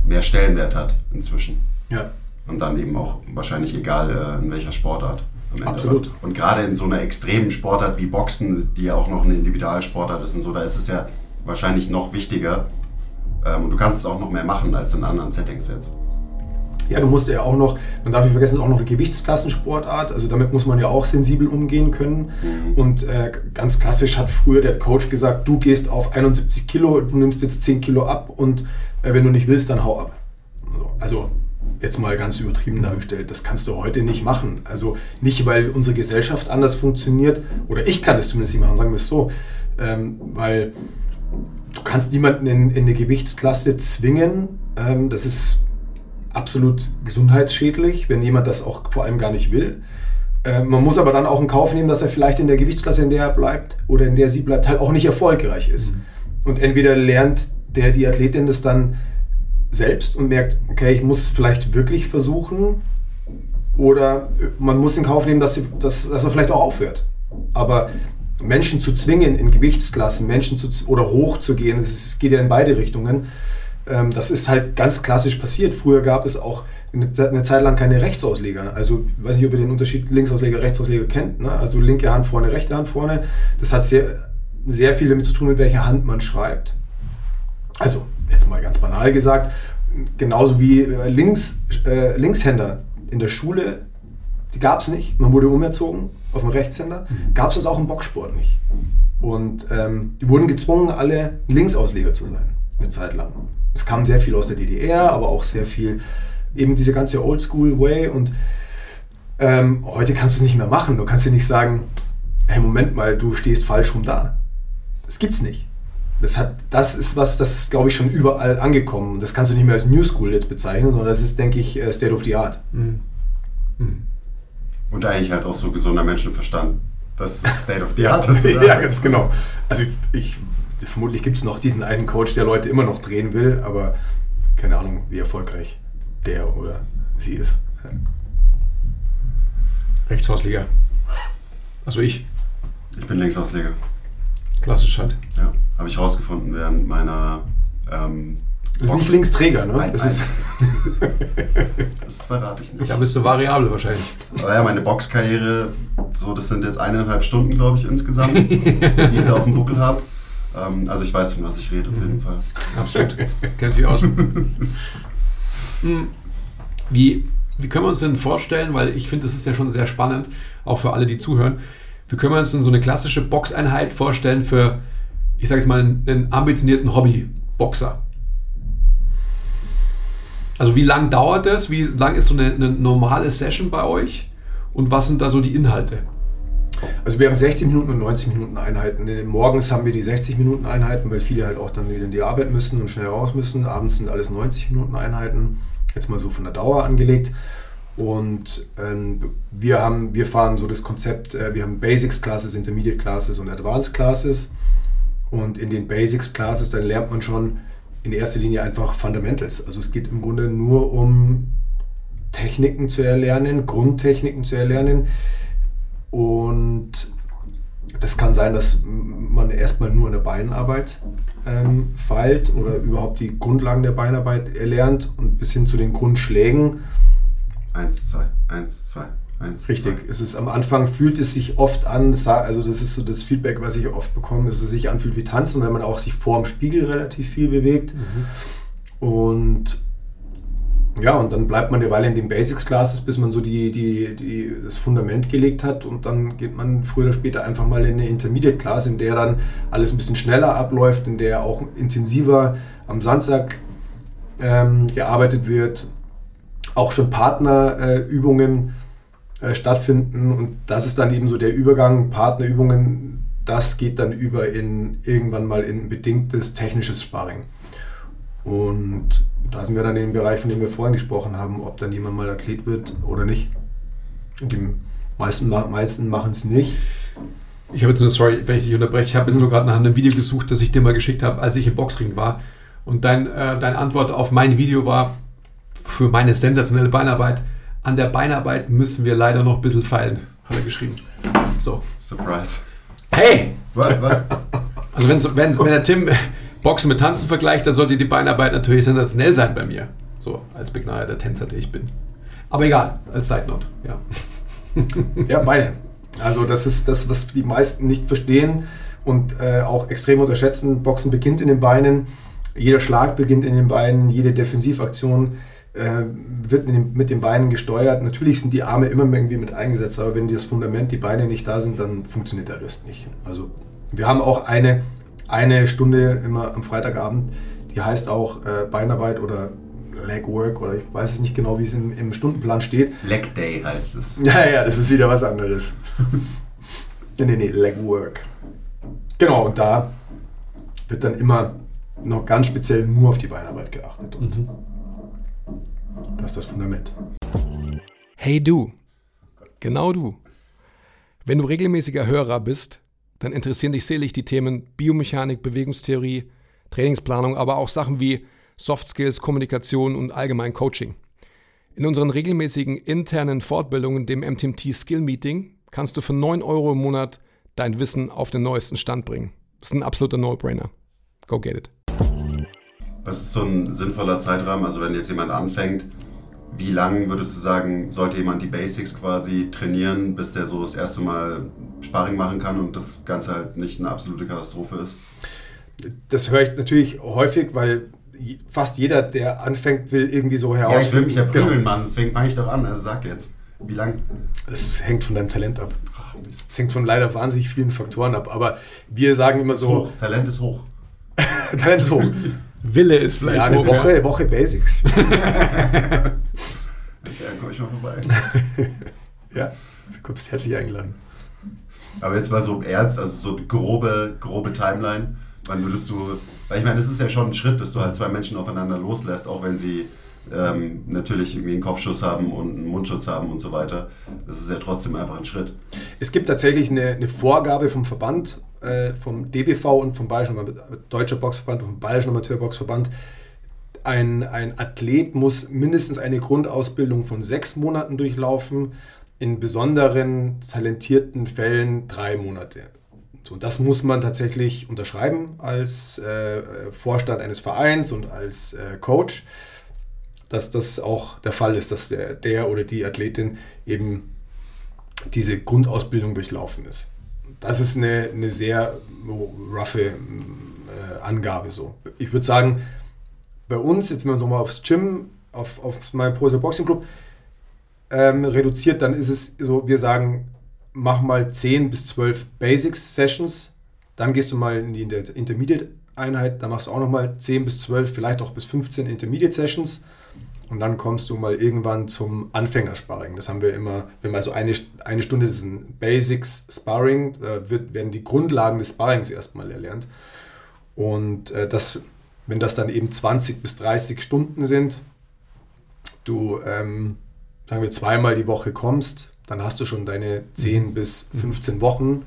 mehr Stellenwert hat inzwischen. ja. Und dann eben auch wahrscheinlich egal, äh, in welcher Sportart. Absolut. Und gerade in so einer extremen Sportart wie Boxen, die ja auch noch eine Individualsportart ist und so, da ist es ja wahrscheinlich noch wichtiger. Ähm, und du kannst es auch noch mehr machen als in anderen Settings jetzt. Ja, du musst ja auch noch, man darf nicht vergessen, auch noch eine Gewichtsklassensportart. Also damit muss man ja auch sensibel umgehen können. Mhm. Und äh, ganz klassisch hat früher der Coach gesagt, du gehst auf 71 Kilo, du nimmst jetzt 10 Kilo ab und äh, wenn du nicht willst, dann hau ab. Also, jetzt mal ganz übertrieben dargestellt, das kannst du heute nicht machen. Also nicht, weil unsere Gesellschaft anders funktioniert, oder ich kann es zumindest nicht machen, sagen wir es so, ähm, weil du kannst niemanden in, in eine Gewichtsklasse zwingen. Ähm, das ist absolut gesundheitsschädlich, wenn jemand das auch vor allem gar nicht will. Ähm, man muss aber dann auch in Kauf nehmen, dass er vielleicht in der Gewichtsklasse, in der er bleibt oder in der sie bleibt, halt auch nicht erfolgreich ist. Und entweder lernt der, die Athletin das dann selbst und merkt, okay, ich muss vielleicht wirklich versuchen oder man muss in Kauf nehmen, dass, sie, dass, dass er vielleicht auch aufhört. Aber Menschen zu zwingen, in Gewichtsklassen, Menschen zu, oder hoch zu gehen, es ist- es geht ja in beide Richtungen, ähm, das ist halt ganz klassisch passiert. Früher gab es auch eine, eine Zeit lang keine Rechtsausleger. Also, ich weiß nicht, ob ihr den Unterschied Linksausleger, Rechtsausleger kennt. Ne? Also linke Hand vorne, rechte Hand vorne. Das hat sehr, sehr viel damit zu tun, mit welcher Hand man schreibt. Also, jetzt mal ganz banal gesagt, genauso wie äh, Links, äh, Linkshänder in der Schule, die gab es nicht. Man wurde umerzogen auf einen Rechtshänder. Gab es das auch im Boxsport nicht. Und ähm, die wurden gezwungen, alle Linksausleger zu sein, eine Zeit lang. Es kam sehr viel aus der DDR, aber auch sehr viel eben diese ganze Oldschool-Way. Und ähm, heute kannst du es nicht mehr machen. Du kannst ja nicht sagen, hey, Moment mal, du stehst falsch rum da. Das gibt's nicht. Das, hat, das ist was, das ist, glaube ich, schon überall angekommen. Das kannst du nicht mehr als New School jetzt bezeichnen, sondern das ist, denke ich, äh, State of the Art. Mhm. Mhm. Und eigentlich halt auch so gesunder Menschenverstand, Das ist State of the Art. das ja, ja, ganz genau. Also ich, vermutlich gibt es noch diesen einen Coach, der Leute immer noch drehen will, aber keine Ahnung, wie erfolgreich der oder sie ist. Rechtshausliga. Also ich. Ich bin Linksausleger. Klassisch halt. Ja, habe ich rausgefunden während meiner. Ähm, das ist nicht Linksträger, ne? Nein, das, nein. ist das verrate ich nicht. Da bist du variabel wahrscheinlich. Aber ja, meine Boxkarriere, so das sind jetzt eineinhalb Stunden, glaube ich, insgesamt, die ich da auf dem Buckel habe. Ähm, also ich weiß, von was ich rede, auf jeden Fall. Absolut. Kennst dich aus. Hm. Wie, wie können wir uns denn vorstellen, weil ich finde, das ist ja schon sehr spannend, auch für alle, die zuhören, wie können wir uns denn so eine klassische Boxeinheit vorstellen für, ich sage jetzt mal, einen, einen ambitionierten Hobby-Boxer? Also wie lang dauert das? Wie lang ist so eine, eine normale Session bei euch? Und was sind da so die Inhalte? Also wir haben 60 Minuten und 90 Minuten Einheiten. Morgens haben wir die 60 Minuten Einheiten, weil viele halt auch dann wieder in die Arbeit müssen und schnell raus müssen. Abends sind alles 90 Minuten Einheiten. Jetzt mal so von der Dauer angelegt. Und ähm, wir, haben, wir fahren so das Konzept, äh, wir haben Basics Classes, Intermediate Classes und Advanced Classes. Und in den Basics Classes, dann lernt man schon in erster Linie einfach Fundamentals. Also es geht im Grunde nur um Techniken zu erlernen, Grundtechniken zu erlernen. Und das kann sein, dass man erstmal nur in der Beinarbeit ähm, feilt oder überhaupt die Grundlagen der Beinarbeit erlernt und bis hin zu den Grundschlägen. Eins, zwei, eins, zwei, eins. Richtig. Zwei. Es ist am Anfang fühlt es sich oft an, also das ist so das Feedback, was ich oft bekomme, dass es sich anfühlt wie Tanzen, weil man auch sich vor dem Spiegel relativ viel bewegt. Mhm. Und ja, und dann bleibt man eine Weile in den Basics Classes, bis man so die, die, die, das Fundament gelegt hat. Und dann geht man früher oder später einfach mal in eine Intermediate Class, in der dann alles ein bisschen schneller abläuft, in der auch intensiver am Sandsack ähm, gearbeitet wird, auch schon Partnerübungen äh, äh, stattfinden. Und das ist dann eben so der Übergang, Partnerübungen, das geht dann über in irgendwann mal in bedingtes technisches Sparring. Und da sind wir dann in dem Bereich, von dem wir vorhin gesprochen haben, ob dann jemand mal Athlet wird oder nicht. Und die meisten, meisten machen es nicht. Ich habe jetzt nur, sorry, wenn ich dich unterbreche, ich habe jetzt nur gerade nach einem Video gesucht, das ich dir mal geschickt habe, als ich im Boxring war. Und dein, äh, deine Antwort auf mein Video war, für meine sensationelle Beinarbeit, an der Beinarbeit müssen wir leider noch ein bisschen feilen, hat er geschrieben. So. Surprise. Hey! Was, was? Also wenn, wenn, wenn der Tim Boxen mit Tanzen vergleicht, dann sollte die Beinarbeit natürlich sensationell sein bei mir. So, als begnadeter Tänzer, der ich bin. Aber egal, als Side Note, ja. ja, beide. Also das ist das, was die meisten nicht verstehen und äh, auch extrem unterschätzen. Boxen beginnt in den Beinen, jeder Schlag beginnt in den Beinen, jede Defensivaktion äh, wird den, mit den Beinen gesteuert. Natürlich sind die Arme immer irgendwie mit eingesetzt, aber wenn das Fundament, die Beine nicht da sind, dann funktioniert der Rest nicht. Also wir haben auch eine eine Stunde immer am Freitagabend, die heißt auch äh, Beinarbeit oder Leg Work oder ich weiß es nicht genau, wie es im, im Stundenplan steht. Leg Day heißt es. Ja, ja, das ist wieder was anderes. nee, nee, nee, Leg Work. Genau, und da wird dann immer noch ganz speziell nur auf die Beinarbeit geachtet. Und mhm. das ist das Fundament. Hey du, genau du. Wenn du regelmäßiger Hörer bist, dann interessieren dich selig die Themen Biomechanik, Bewegungstheorie, Trainingsplanung, aber auch Sachen wie Soft Skills, Kommunikation und allgemein Coaching. In unseren regelmäßigen internen Fortbildungen, dem MTMT Skill Meeting, kannst du für 9 Euro im Monat dein Wissen auf den neuesten Stand bringen. Das ist ein absoluter No-Brainer. Go get it. Was ist so ein sinnvoller Zeitrahmen? Also wenn jetzt jemand anfängt, wie lange würdest du sagen, sollte jemand die Basics quasi trainieren, bis der so das erste Mal Sparring machen kann und das Ganze halt nicht eine absolute Katastrophe ist? Das höre ich natürlich häufig, weil fast jeder, der anfängt, will irgendwie so heraus. Ja, ich will mich ja prügeln, genau. Mann, deswegen fange ich doch an. Also sag jetzt, wie lang? Das hängt von deinem Talent ab. Das hängt von leider wahnsinnig vielen Faktoren ab. Aber wir sagen immer so. Talent ist hoch. Talent ist hoch. Wille ist vielleicht ja, eine hoch, Woche, ja. Woche Basics. ja, komm ich mal vorbei. ja, du kommst herzlich eingeladen. Aber jetzt mal so ernst, also so eine grobe, grobe Timeline. Wann würdest du, weil ich meine, das ist ja schon ein Schritt, dass du halt zwei Menschen aufeinander loslässt, auch wenn sie ähm, natürlich irgendwie einen Kopfschuss haben und einen Mundschutz haben und so weiter. Das ist ja trotzdem einfach ein Schritt. Es gibt tatsächlich eine, eine Vorgabe vom Verband, äh, vom DBV und vom Bayerischen Deutscher Boxverband und vom Bayerischen Amateurboxverband. Ein, ein Athlet muss mindestens eine Grundausbildung von sechs Monaten durchlaufen, in besonderen talentierten Fällen drei Monate. So, das muss man tatsächlich unterschreiben als äh, Vorstand eines Vereins und als äh, Coach dass das auch der Fall ist, dass der, der oder die Athletin eben diese Grundausbildung durchlaufen ist. Das ist eine, eine sehr roughe äh, Angabe so. Ich würde sagen, bei uns, jetzt wenn man nochmal aufs Gym, auf, auf meinen Pro Boxing Club ähm, reduziert, dann ist es so, wir sagen, mach mal 10 bis 12 Basics Sessions, dann gehst du mal in die Intermediate Einheit, dann machst du auch nochmal 10 bis 12, vielleicht auch bis 15 Intermediate Sessions und dann kommst du mal irgendwann zum Anfängersparring. Das haben wir immer, wenn mal so eine, eine Stunde, ein Basics Sparring, da wird, werden die Grundlagen des Sparrings erstmal erlernt. Und äh, das, wenn das dann eben 20 bis 30 Stunden sind, du, ähm, sagen wir, zweimal die Woche kommst, dann hast du schon deine 10 mhm. bis 15 Wochen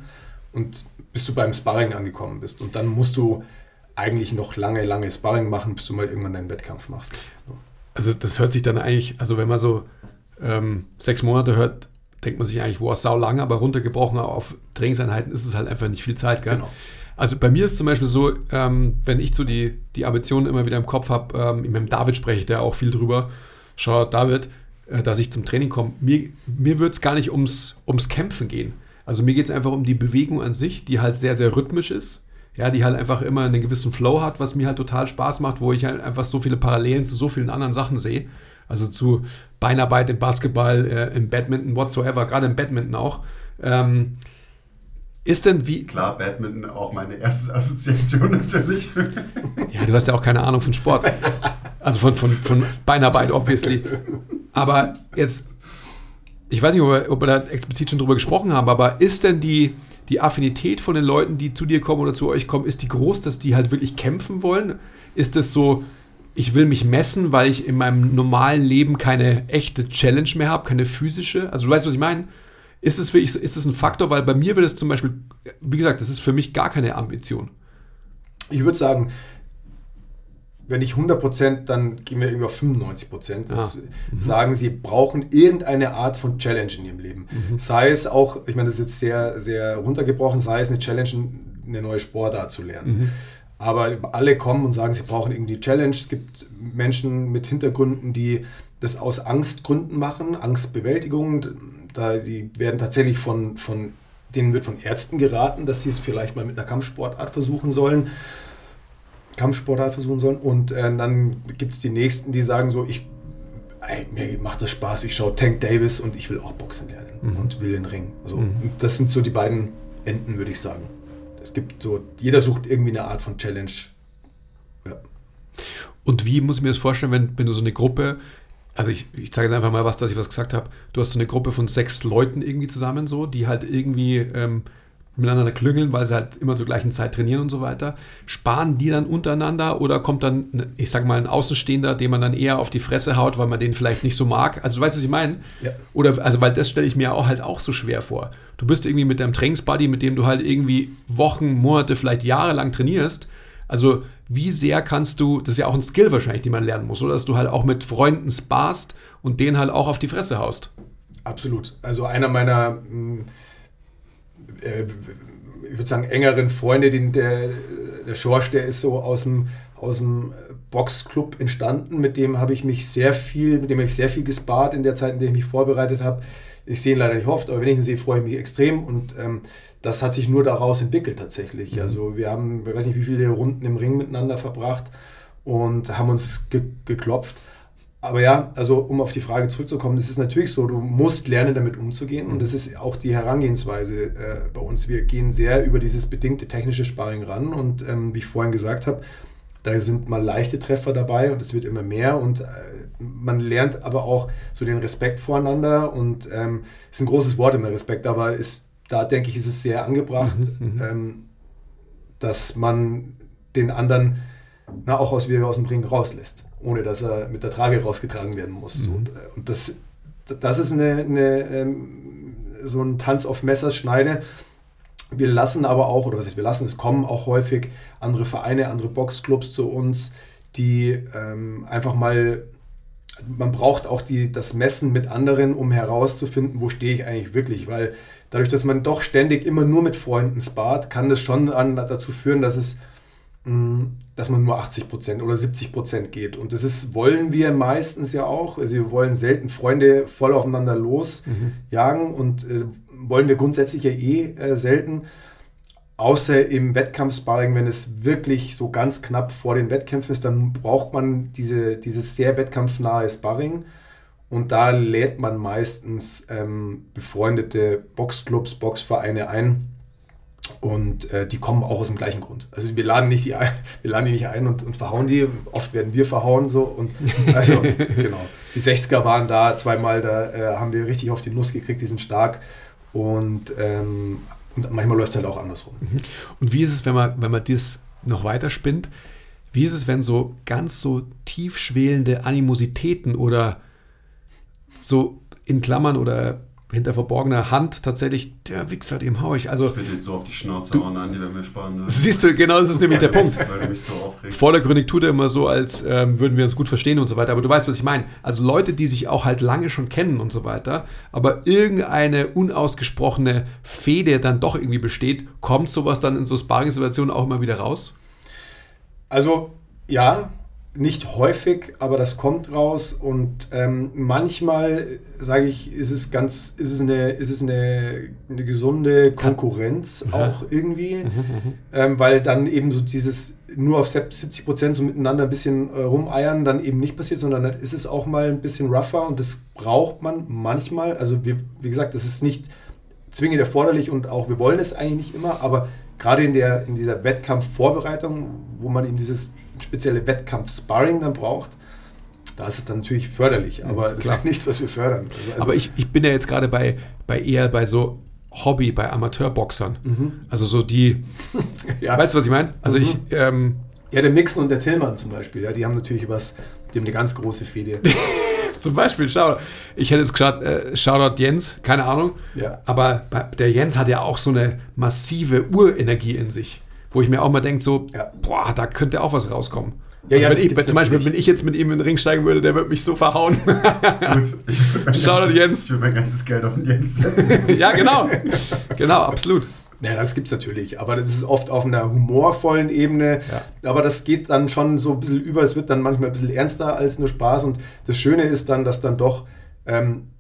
und bis du beim Sparring angekommen bist. Und dann musst du eigentlich noch lange, lange Sparring machen, bis du mal irgendwann deinen Wettkampf machst. Also das hört sich dann eigentlich, also wenn man so ähm, sechs Monate hört, denkt man sich eigentlich, wow, sau lange, aber runtergebrochen auf Trainingseinheiten ist es halt einfach nicht viel Zeit. Gell? Genau. Also bei mir ist es zum Beispiel so, ähm, wenn ich so die, die Ambitionen immer wieder im Kopf habe, ähm, mit dem David spreche ich da auch viel drüber, schau David, äh, dass ich zum Training komme, mir, mir wird es gar nicht ums, ums Kämpfen gehen. Also mir geht es einfach um die Bewegung an sich, die halt sehr, sehr rhythmisch ist ja, die halt einfach immer einen gewissen Flow hat, was mir halt total Spaß macht, wo ich halt einfach so viele Parallelen zu so vielen anderen Sachen sehe. Also zu Beinarbeit im Basketball, äh, im Badminton, whatsoever, gerade im Badminton auch. Ähm, ist denn wie. Klar, Badminton auch meine erste Assoziation natürlich. ja, du hast ja auch keine Ahnung von Sport. Also von, von, von Beinarbeit, obviously. Aber jetzt, ich weiß nicht, ob wir, ob wir da explizit schon drüber gesprochen haben, aber ist denn die, die Affinität von den Leuten, die zu dir kommen oder zu euch kommen, ist die groß, dass die halt wirklich kämpfen wollen? Ist es so, ich will mich messen, weil ich in meinem normalen Leben keine echte Challenge mehr habe, keine physische? Also du weißt, was ich meine? Ist es wirklich, ist es ein Faktor? Weil bei mir wird es zum Beispiel, wie gesagt, das ist für mich gar keine Ambition. Ich würde sagen, wenn nicht 100 Prozent, dann gehen wir irgendwie auf 95 Prozent. Ah. Mhm. Sagen, sie brauchen irgendeine Art von Challenge in ihrem Leben. Mhm. Sei es auch, ich meine, das ist jetzt sehr, sehr runtergebrochen, sei es eine Challenge, eine neue Sportart zu lernen. Mhm. Aber alle kommen und sagen, sie brauchen irgendwie Challenge. Es gibt Menschen mit Hintergründen, die das aus Angstgründen machen, Angstbewältigung. Da, die werden tatsächlich von, von, denen wird von Ärzten geraten, dass sie es vielleicht mal mit einer Kampfsportart versuchen sollen. Kampfsportart versuchen sollen. Und äh, dann gibt es die Nächsten, die sagen so, ich, ey, mir macht das Spaß, ich schaue Tank Davis und ich will auch Boxen lernen mhm. und will den Ring. Also, mhm. Das sind so die beiden Enden, würde ich sagen. Es gibt so, jeder sucht irgendwie eine Art von Challenge. Ja. Und wie muss ich mir das vorstellen, wenn, wenn du so eine Gruppe, also ich, ich zeige jetzt einfach mal was, dass ich was gesagt habe, du hast so eine Gruppe von sechs Leuten irgendwie zusammen so, die halt irgendwie ähm, miteinander klüngeln, weil sie halt immer zur gleichen Zeit trainieren und so weiter. Sparen die dann untereinander oder kommt dann, ich sag mal, ein Außenstehender, den man dann eher auf die Fresse haut, weil man den vielleicht nicht so mag? Also, du weißt, was ich meine? Ja. Oder, also, weil das stelle ich mir auch halt auch so schwer vor. Du bist irgendwie mit deinem Trainingsbuddy, mit dem du halt irgendwie Wochen, Monate, vielleicht Jahre lang trainierst. Also, wie sehr kannst du, das ist ja auch ein Skill wahrscheinlich, den man lernen muss, oder? Dass du halt auch mit Freunden sparst und den halt auch auf die Fresse haust. Absolut. Also, einer meiner. Mh, hm, äh, ich würde sagen, engeren Freunde, den, der, der Schorsch, der ist so aus dem, aus dem Boxclub entstanden, mit dem habe ich mich sehr viel, mit dem habe ich sehr viel gespart in der Zeit, in der ich mich vorbereitet habe. Ich sehe ihn leider nicht oft, aber wenn ich ihn sehe, freue ich mich extrem und ähm, das hat sich nur daraus entwickelt tatsächlich. Mhm. Also wir haben, ich weiß nicht, wie viele Runden im Ring miteinander verbracht und haben uns ge geklopft. Aber ja, also um auf die Frage zurückzukommen, es ist natürlich so, du musst lernen, damit umzugehen. Und das ist auch die Herangehensweise äh, bei uns. Wir gehen sehr über dieses bedingte technische Sparring ran. Und ähm, wie ich vorhin gesagt habe, da sind mal leichte Treffer dabei und es wird immer mehr. Und äh, man lernt aber auch so den Respekt voreinander. Und ähm, ist ein großes Wort immer Respekt, aber ist, da denke ich, ist es sehr angebracht, mhm, mhm. ähm, dass man den anderen na, auch aus, wieder aus dem Ring rauslässt, ohne dass er mit der Trage rausgetragen werden muss. Mhm. Und, äh, und das, das ist eine, eine ähm, so ein Tanz auf Messerschneide. Wir lassen aber auch, oder was heißt, wir lassen, es kommen auch häufig andere Vereine, andere Boxclubs zu uns, die ähm, einfach mal, man braucht auch die, das Messen mit anderen, um herauszufinden, wo stehe ich eigentlich wirklich, weil dadurch, dass man doch ständig immer nur mit Freunden spart, kann das schon an, dazu führen, dass es dass man nur 80 Prozent oder 70 Prozent geht. Und das ist, wollen wir meistens ja auch. Also wir wollen selten Freunde voll aufeinander losjagen mhm. und äh, wollen wir grundsätzlich ja eh äh, selten. Außer im Wettkampfsparring, wenn es wirklich so ganz knapp vor den Wettkämpfen ist, dann braucht man diese, dieses sehr wettkampfnahe Sparring. Und da lädt man meistens ähm, befreundete Boxclubs, Boxvereine ein, und äh, die kommen auch aus dem gleichen Grund. Also wir laden, nicht die ein, wir laden die nicht ein und, und verhauen die. Oft werden wir verhauen so. Und also genau. Die 60er waren da zweimal, da äh, haben wir richtig auf die Nuss gekriegt, die sind stark. Und, ähm, und manchmal läuft es halt auch andersrum. Mhm. Und wie ist es, wenn man, wenn man das noch weiter spinnt? Wie ist es, wenn so ganz so tief schwelende Animositäten oder so in Klammern oder hinter verborgener Hand tatsächlich, der Wichser, dem hau ich. Also, ich würde jetzt so auf die Schnauze hauen, Andi, wenn wir sparen. Ne? Siehst du, genau das ist nämlich der Punkt. Du so. Vordergründig tut er immer so, als ähm, würden wir uns gut verstehen und so weiter. Aber du weißt, was ich meine. Also Leute, die sich auch halt lange schon kennen und so weiter, aber irgendeine unausgesprochene Fehde dann doch irgendwie besteht, kommt sowas dann in so Sparring-Situationen auch immer wieder raus? Also, ja, nicht häufig, aber das kommt raus und ähm, manchmal sage ich, ist es ganz, ist es eine, ist es eine, eine gesunde Konkurrenz ja. auch irgendwie, mhm, mhm, ähm, weil dann eben so dieses nur auf 70 Prozent so miteinander ein bisschen äh, rumeiern dann eben nicht passiert, sondern dann ist es auch mal ein bisschen rougher und das braucht man manchmal. Also wir, wie gesagt, das ist nicht zwingend erforderlich und auch wir wollen es eigentlich nicht immer, aber gerade in der in dieser Wettkampfvorbereitung, wo man eben dieses spezielle Wettkampf-Sparring dann braucht, da ist es dann natürlich förderlich, aber das Klar. ist nichts, was wir fördern. Also, also aber ich, ich bin ja jetzt gerade bei, bei eher bei so Hobby, bei Amateurboxern. Mhm. Also so die, ja. weißt du, was ich meine? Also mhm. ich, ähm, ja, der Mixen und der Tillmann zum Beispiel, ja, die haben natürlich was, die haben eine ganz große Fehde. zum Beispiel, schau, ich hätte jetzt gesagt, äh, Shoutout Jens, keine Ahnung, ja. aber der Jens hat ja auch so eine massive Urenergie in sich wo ich mir auch mal denke, so, ja. boah, da könnte auch was rauskommen. Ja, also ja, wenn ich, zum Beispiel, wenn ich jetzt mit ihm in den Ring steigen würde, der würde mich so verhauen. Schau dir Jens. Ich würde mein ganzes Geld auf den Jens setzen. ja, genau. Genau, absolut. Ja, das gibt es natürlich, aber das ist oft auf einer humorvollen Ebene. Ja. Aber das geht dann schon so ein bisschen über, es wird dann manchmal ein bisschen ernster als nur Spaß. Und das Schöne ist dann, dass dann doch ähm,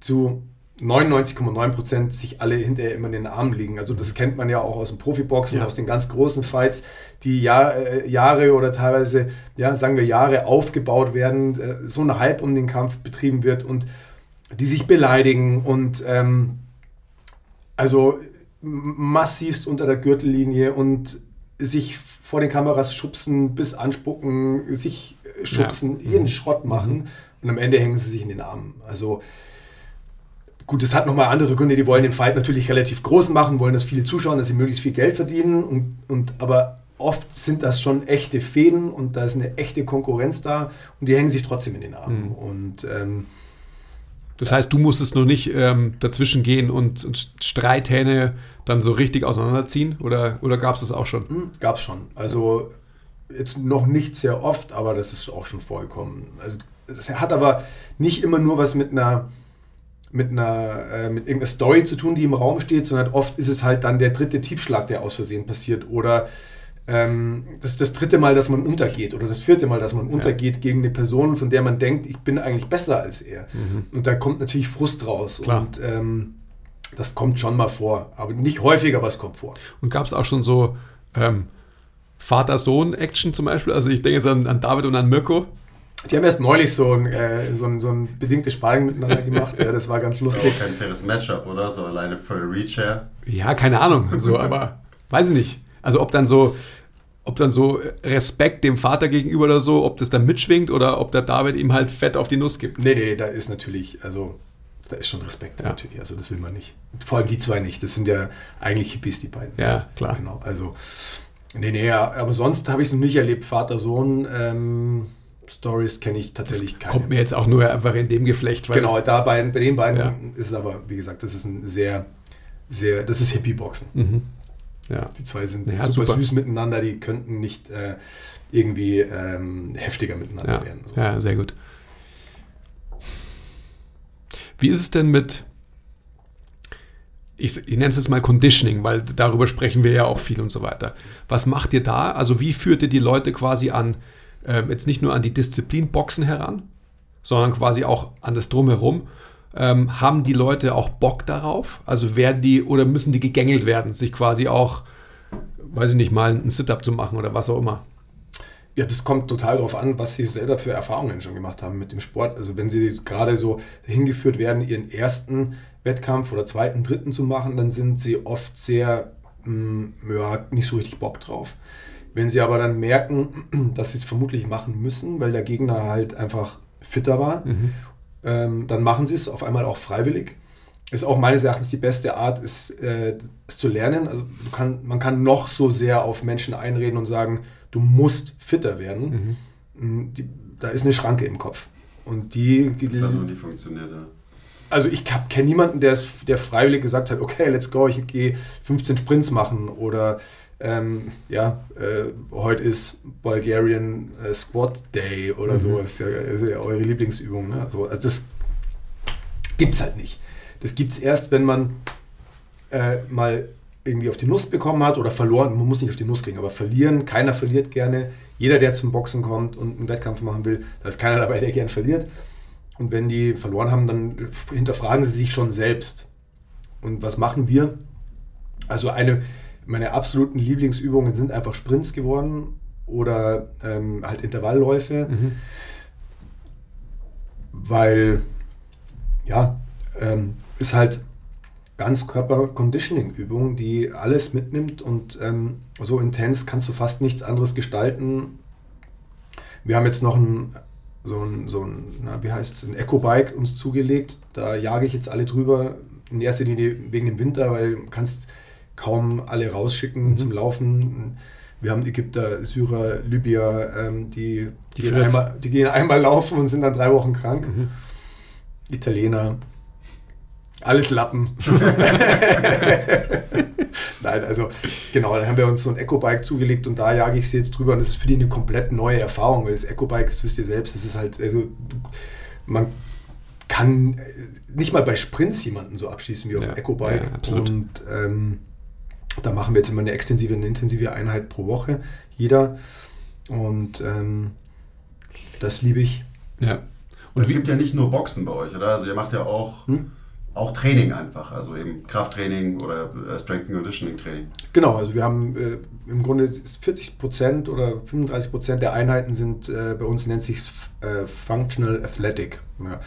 zu 99,9% sich alle hinterher immer in den Armen liegen. Also das kennt man ja auch aus dem Profiboxen, ja. aus den ganz großen Fights, die Jahr, äh, Jahre oder teilweise, ja, sagen wir Jahre aufgebaut werden, äh, so ein Hype um den Kampf betrieben wird und die sich beleidigen und ähm, also massivst unter der Gürtellinie und sich vor den Kameras schubsen, bis anspucken, sich schubsen, ja. jeden mhm. Schrott machen mhm. und am Ende hängen sie sich in den Armen. Also Gut, es hat nochmal andere Gründe, die wollen den Fight natürlich relativ groß machen, wollen, dass viele zuschauen, dass sie möglichst viel Geld verdienen. Und, und, aber oft sind das schon echte Fäden und da ist eine echte Konkurrenz da und die hängen sich trotzdem in den Armen. Mhm. Und, ähm, das heißt, du musstest noch nicht ähm, dazwischen gehen und, und, Streithähne dann so richtig auseinanderziehen oder, oder gab es das auch schon? Mhm, gab es schon. Also jetzt noch nicht sehr oft, aber das ist auch schon vorgekommen. Also es hat aber nicht immer nur was mit einer mit einer äh, mit irgendeiner Story zu tun, die im Raum steht, sondern oft ist es halt dann der dritte Tiefschlag, der aus Versehen passiert oder ähm, das ist das dritte Mal, dass man untergeht oder das vierte Mal, dass man ja. untergeht gegen eine Person, von der man denkt, ich bin eigentlich besser als er. Mhm. Und da kommt natürlich Frust raus Klar. und ähm, das kommt schon mal vor, aber nicht häufig, aber es kommt vor. Und gab es auch schon so ähm, Vater-Sohn-Action zum Beispiel? Also ich denke jetzt an, an David und an Mirko. Die haben erst neulich so ein, äh, so ein, so ein bedingtes Sparring miteinander gemacht. ja, das war ganz lustig. Auch kein faires Matchup, oder? So alleine für Reach her. Ja, keine Ahnung. Also, aber weiß ich nicht. Also ob dann so, ob dann so Respekt dem Vater gegenüber oder so, ob das dann mitschwingt oder ob der David ihm halt fett auf die Nuss gibt. Nee, nee, da ist natürlich, also da ist schon Respekt ja. natürlich. Also das will man nicht. Vor allem die zwei nicht. Das sind ja eigentlich Hippies, die beiden. Ja, klar. Genau. Also Nee, nee, aber sonst habe ich es noch nicht erlebt. Vater-Sohn. Ähm, Stories kenne ich tatsächlich keine. Kommt mir jetzt auch nur einfach in dem Geflecht. genau, da bei, bei den beiden ja. ist es aber, wie gesagt, das ist ein sehr, sehr, das ist Hippie-Boxen. Mhm. Ja. Die zwei sind ja, super, super, süß miteinander, die könnten nicht äh, irgendwie ähm, heftiger miteinander ja. werden. So. Ja, sehr gut. Wie ist es denn mit, ich, ich nenne es jetzt mal Conditioning, weil darüber sprechen wir ja auch viel und so weiter. Was macht ihr da? Also wie führt ihr die Leute quasi an, äh, jetzt nicht nur an die Disziplin Boxen heran, sondern quasi auch an das Drumherum? Ähm, haben die Leute auch Bock darauf? Also werden die oder müssen die gegängelt werden, sich quasi auch, weiß ich nicht, mal ein Sit-up zu machen oder was auch immer? Ja, das kommt total darauf an, was sie selber für Erfahrungen schon gemacht haben mit dem Sport. Also wenn sie gerade so hingeführt werden, ihren ersten Wettkampf oder zweiten, dritten zu machen, dann sind sie oft sehr, mh, mm, ja, nicht so richtig Bock drauf. Wenn sie aber dann merken, dass sie es vermutlich machen müssen, weil der Gegner halt einfach fitter war, mhm. ähm, dann machen sie es auf einmal auch freiwillig. Ist auch meines Erachtens die beste Art, ist, äh, es zu lernen. Also kann, man kann noch so sehr auf Menschen einreden und sagen, du musst fitter werden. Mhm. Mm, die, da ist eine Schranke im Kopf. Und die. Das hat noch nie funktioniert, ja. Also ich kenne niemanden, der, der freiwillig gesagt hat, okay, let's go, ich gehe 15 Sprints machen oder ähm, ja, äh, heute ist Bulgarian äh, Squat Day oder mhm. so, ist ja, ist ja, eure Lieblingsübung. Ne? Also, also das gibt es halt nicht. Das gibt es erst, wenn man äh, mal irgendwie auf die Nuss bekommen hat oder verloren, man muss nicht auf die Nuss kriegen, aber verlieren, keiner verliert gerne. Jeder, der zum Boxen kommt und einen Wettkampf machen will, da ist keiner dabei, der gern verliert. Und wenn die verloren haben, dann hinterfragen sie sich schon selbst. Und was machen wir? Also eine meiner absoluten Lieblingsübungen sind einfach Sprints geworden oder ähm, halt Intervallläufe, mhm. weil ja, ähm, ist halt Ganzkörper-Conditioning-Übung, die alles mitnimmt und ähm, so intens kannst du fast nichts anderes gestalten. Wir haben jetzt noch ein, so ein, so ein na, wie heißt es, ein Eco-Bike uns zugelegt. Da jage ich jetzt alle drüber. In erster Linie wegen dem Winter, weil du kannst kaum alle rausschicken mhm. zum Laufen. Wir haben Ägypter, Syrer, Libyer, ähm, die, die, gehen einmal, die, gehen einmal, laufen und sind dann drei Wochen krank. Mhm. Italiener. Alles Lappen. Nein, also genau, dann haben wir uns so ein Eco-Bike zugelegt und da jage ich sie jetzt drüber und das ist für die eine komplett neue Erfahrung, weil das Eco-Bike, das wisst ihr selbst, das ist halt, also man kann nicht mal bei Sprints jemanden so abschießen wie auf ja, dem Eco-Bike. Ja, und ähm, da machen wir jetzt immer eine extensive, eine intensive Einheit pro Woche, jeder. Und ähm, das liebe ich. Ja. Und es gibt ja nicht nur Boxen bei euch, oder? Also ihr macht ja auch hm? auch Training einfach, also eben Krafttraining oder äh, Strength and Conditioning Training. Genau, also wir haben äh, im Grunde 40 Prozent oder 35 Prozent der Einheiten sind äh, bei uns nennt sich äh, Functional Athletic. Ja.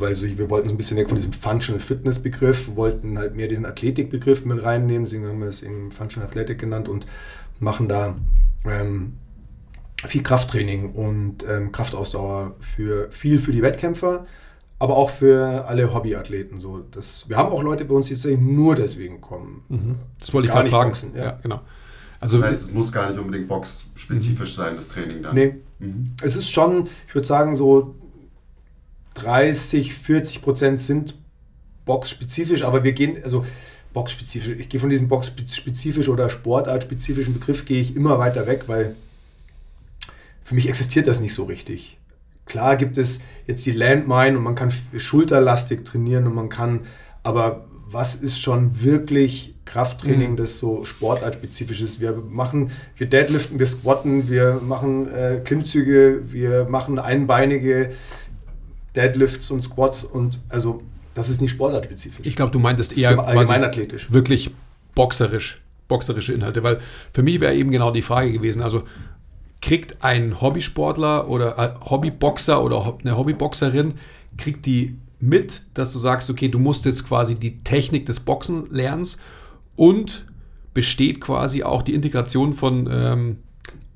Weil so, wir wollten so ein bisschen weg von diesem Functional Fitness Begriff, wollten halt mehr diesen Athletik Begriff mit reinnehmen, deswegen haben wir es eben Functional Athletic genannt und machen da ähm, viel Krafttraining und ähm, Kraftausdauer für viel für die Wettkämpfer aber auch für alle Hobbyathleten. So, das, wir haben auch Leute bei uns, die jetzt nur deswegen kommen. Mhm. Das wollte ich gerade fragen. Boxen, ja. ja. genau. Also, das heißt, es muss gar nicht unbedingt boxspezifisch sein, das Training dann. Nee. Mhm. Es ist schon, ich würde sagen, so 30, 40 Prozent sind boxspezifisch, aber wir gehen, also boxspezifisch, ich gehe von diesem boxspezifisch oder sportartspezifischen Begriff gehe ich immer weiter weg, weil für mich existiert das nicht so richtig. Klar gibt es jetzt die Landmine und man kann schulterlastig trainieren und man kann, aber was ist schon wirklich Krafttraining, mhm. das so sportartspezifisch ist? Wir machen, wir deadliften, wir squatten, wir machen äh, Klimmzüge, wir machen einbeinige Deadlifts und Squats und also das ist nicht sportartspezifisch. Ich glaube, du meintest eher allgemeinathletisch. Wirklich boxerisch, boxerische Inhalte, weil für mich wäre eben genau die Frage gewesen, also kriegt ein Hobbysportler oder ein Hobbyboxer oder eine Hobbyboxerin, kriegt die mit, dass du sagst, okay, du musst jetzt quasi die Technik des Boxen lernst und besteht quasi auch die Integration von, ähm,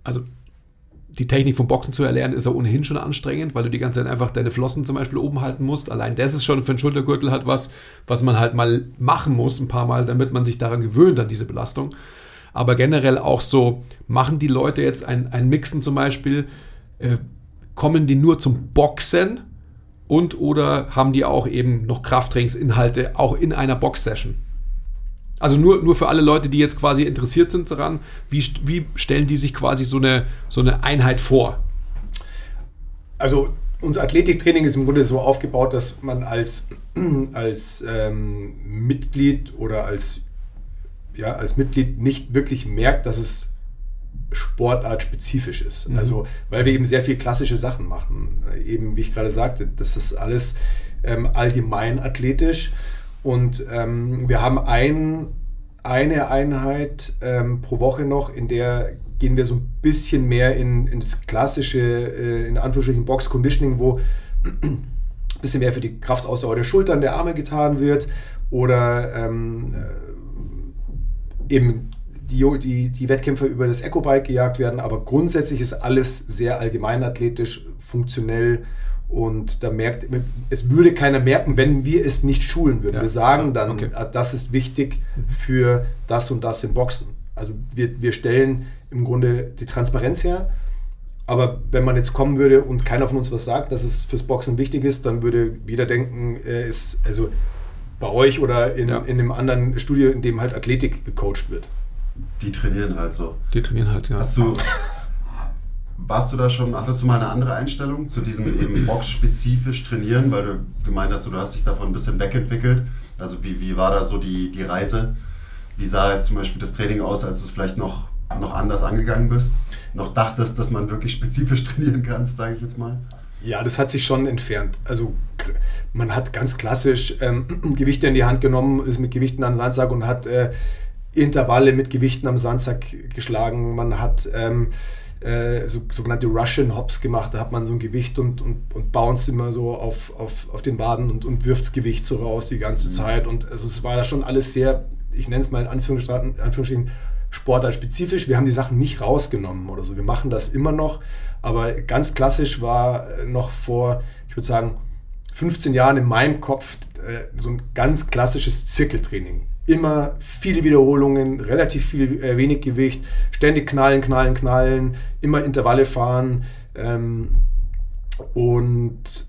also die Technik vom Boxen zu erlernen, ist ja ohnehin schon anstrengend, weil du die ganze Zeit einfach deine Flossen zum Beispiel oben halten musst. Allein das ist schon für einen Schultergürtel halt was, was man halt mal machen muss, ein paar Mal, damit man sich daran gewöhnt, an diese Belastung. aber generell auch so, machen die Leute jetzt ein, ein Mixen zum Beispiel, äh, kommen die nur zum Boxen und oder haben die auch eben noch Krafttrainingsinhalte auch in einer Box-Session? Also nur, nur für alle Leute, die jetzt quasi interessiert sind daran, wie, wie stellen die sich quasi so eine, so eine Einheit vor? Also unser Athletiktraining ist im Grunde so aufgebaut, dass man als, als ähm, Mitglied oder als, ja, als Mitglied nicht wirklich merkt, dass es sportartspezifisch ist. Mhm. Also, weil wir eben sehr viel klassische Sachen machen. Eben, wie ich gerade sagte, das ist alles ähm, allgemein athletisch. Und ähm, wir haben ein, eine Einheit ähm, pro Woche noch, in der gehen wir so ein bisschen mehr in, ins klassische, äh, in Anführungsstrichen Box Conditioning, wo ein bisschen mehr für die Kraftausdauer der Schultern, der Arme getan wird oder ähm, äh, eben die, die, die Wettkämpfe über das Eco-Bike gejagt werden, aber grundsätzlich ist alles sehr allgemeinathletisch, funktionell und da merkt, es würde keiner merken, wenn wir es nicht schulen würden. Ja. Wir sagen dann, okay. Ah, das ist wichtig für das und das im Boxen. Also wir, wir stellen im Grunde die Transparenz her. Aber wenn man jetzt kommen würde und keiner von uns was sagt, dass es fürs Boxen wichtig ist, dann würde jeder denken, äh, ist also bei euch oder in, ja. in einem anderen Studio, in dem halt Athletik gecoacht wird. Die trainieren halt so. Die trainieren halt, ja. Hast du, warst du da schon, hattest du mal eine andere Einstellung zu diesem eben boxspezifisch trainieren, weil du gemeint hast, du hast dich davon ein bisschen wegentwickelt. Also wie, wie war da so die, die Reise? Wie sah zum Beispiel das Training aus, als du es vielleicht noch, noch anders angegangen bist? Noch dachtest, dass man wirklich spezifisch trainieren kann, sage ich jetzt mal? Ja, das hat sich schon entfernt. Also man hat ganz klassisch ähm, Gewichte in die Hand genommen, ist mit Gewichten den Sandsack und hat äh, Intervalle mit Gewichten am Sandsack geschlagen. Man hat ähm, äh, so, sogenannte Russian Hops gemacht. Da hat man so ein Gewicht und, und, und bounced immer so auf, auf, auf den Waden und, und wirft das Gewicht so raus die ganze mhm. Zeit. Und also es war ja schon alles sehr, ich nenne es mal in Anführungsstrichen, Anführungsstrichen sportartspezifisch. Wir haben die Sachen nicht rausgenommen oder so. Wir machen das immer noch. Aber ganz klassisch war noch vor, ich würde sagen, 15 Jahren in meinem Kopf äh, so ein ganz klassisches Zirkeltraining immer viele Wiederholungen, relativ viel äh, wenig Gewicht, ständig knallen, knallen, knallen, immer Intervalle fahren ähm, und,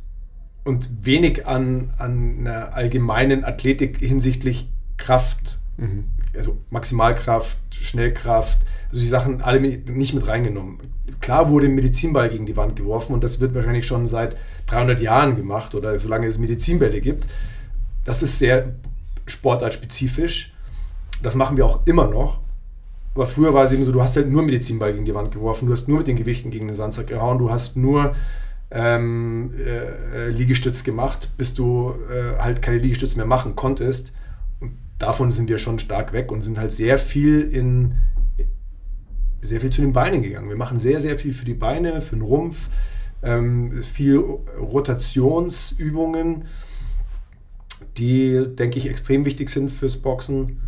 und wenig an, an einer allgemeinen Athletik hinsichtlich Kraft, mhm. also Maximalkraft, Schnellkraft, also die Sachen alle nicht mit reingenommen. Klar wurde ein Medizinball gegen die Wand geworfen und das wird wahrscheinlich schon seit 300 Jahren gemacht oder solange es Medizinbälle gibt. Das ist sehr sportartspezifisch. Das machen wir auch immer noch. Aber früher war es eben so, du hast halt nur Medizinball gegen die Wand geworfen, du hast nur mit den Gewichten gegen den Sandsack gehauen, du hast nur ähm, äh, Liegestütz gemacht, bis du äh, halt keine Liegestütz mehr machen konntest. Und davon sind wir schon stark weg und sind halt sehr viel in sehr viel zu den Beinen gegangen. Wir machen sehr, sehr viel für die Beine, für den Rumpf, ähm, viel Rotationsübungen die, denke ich, extrem wichtig sind fürs Boxen.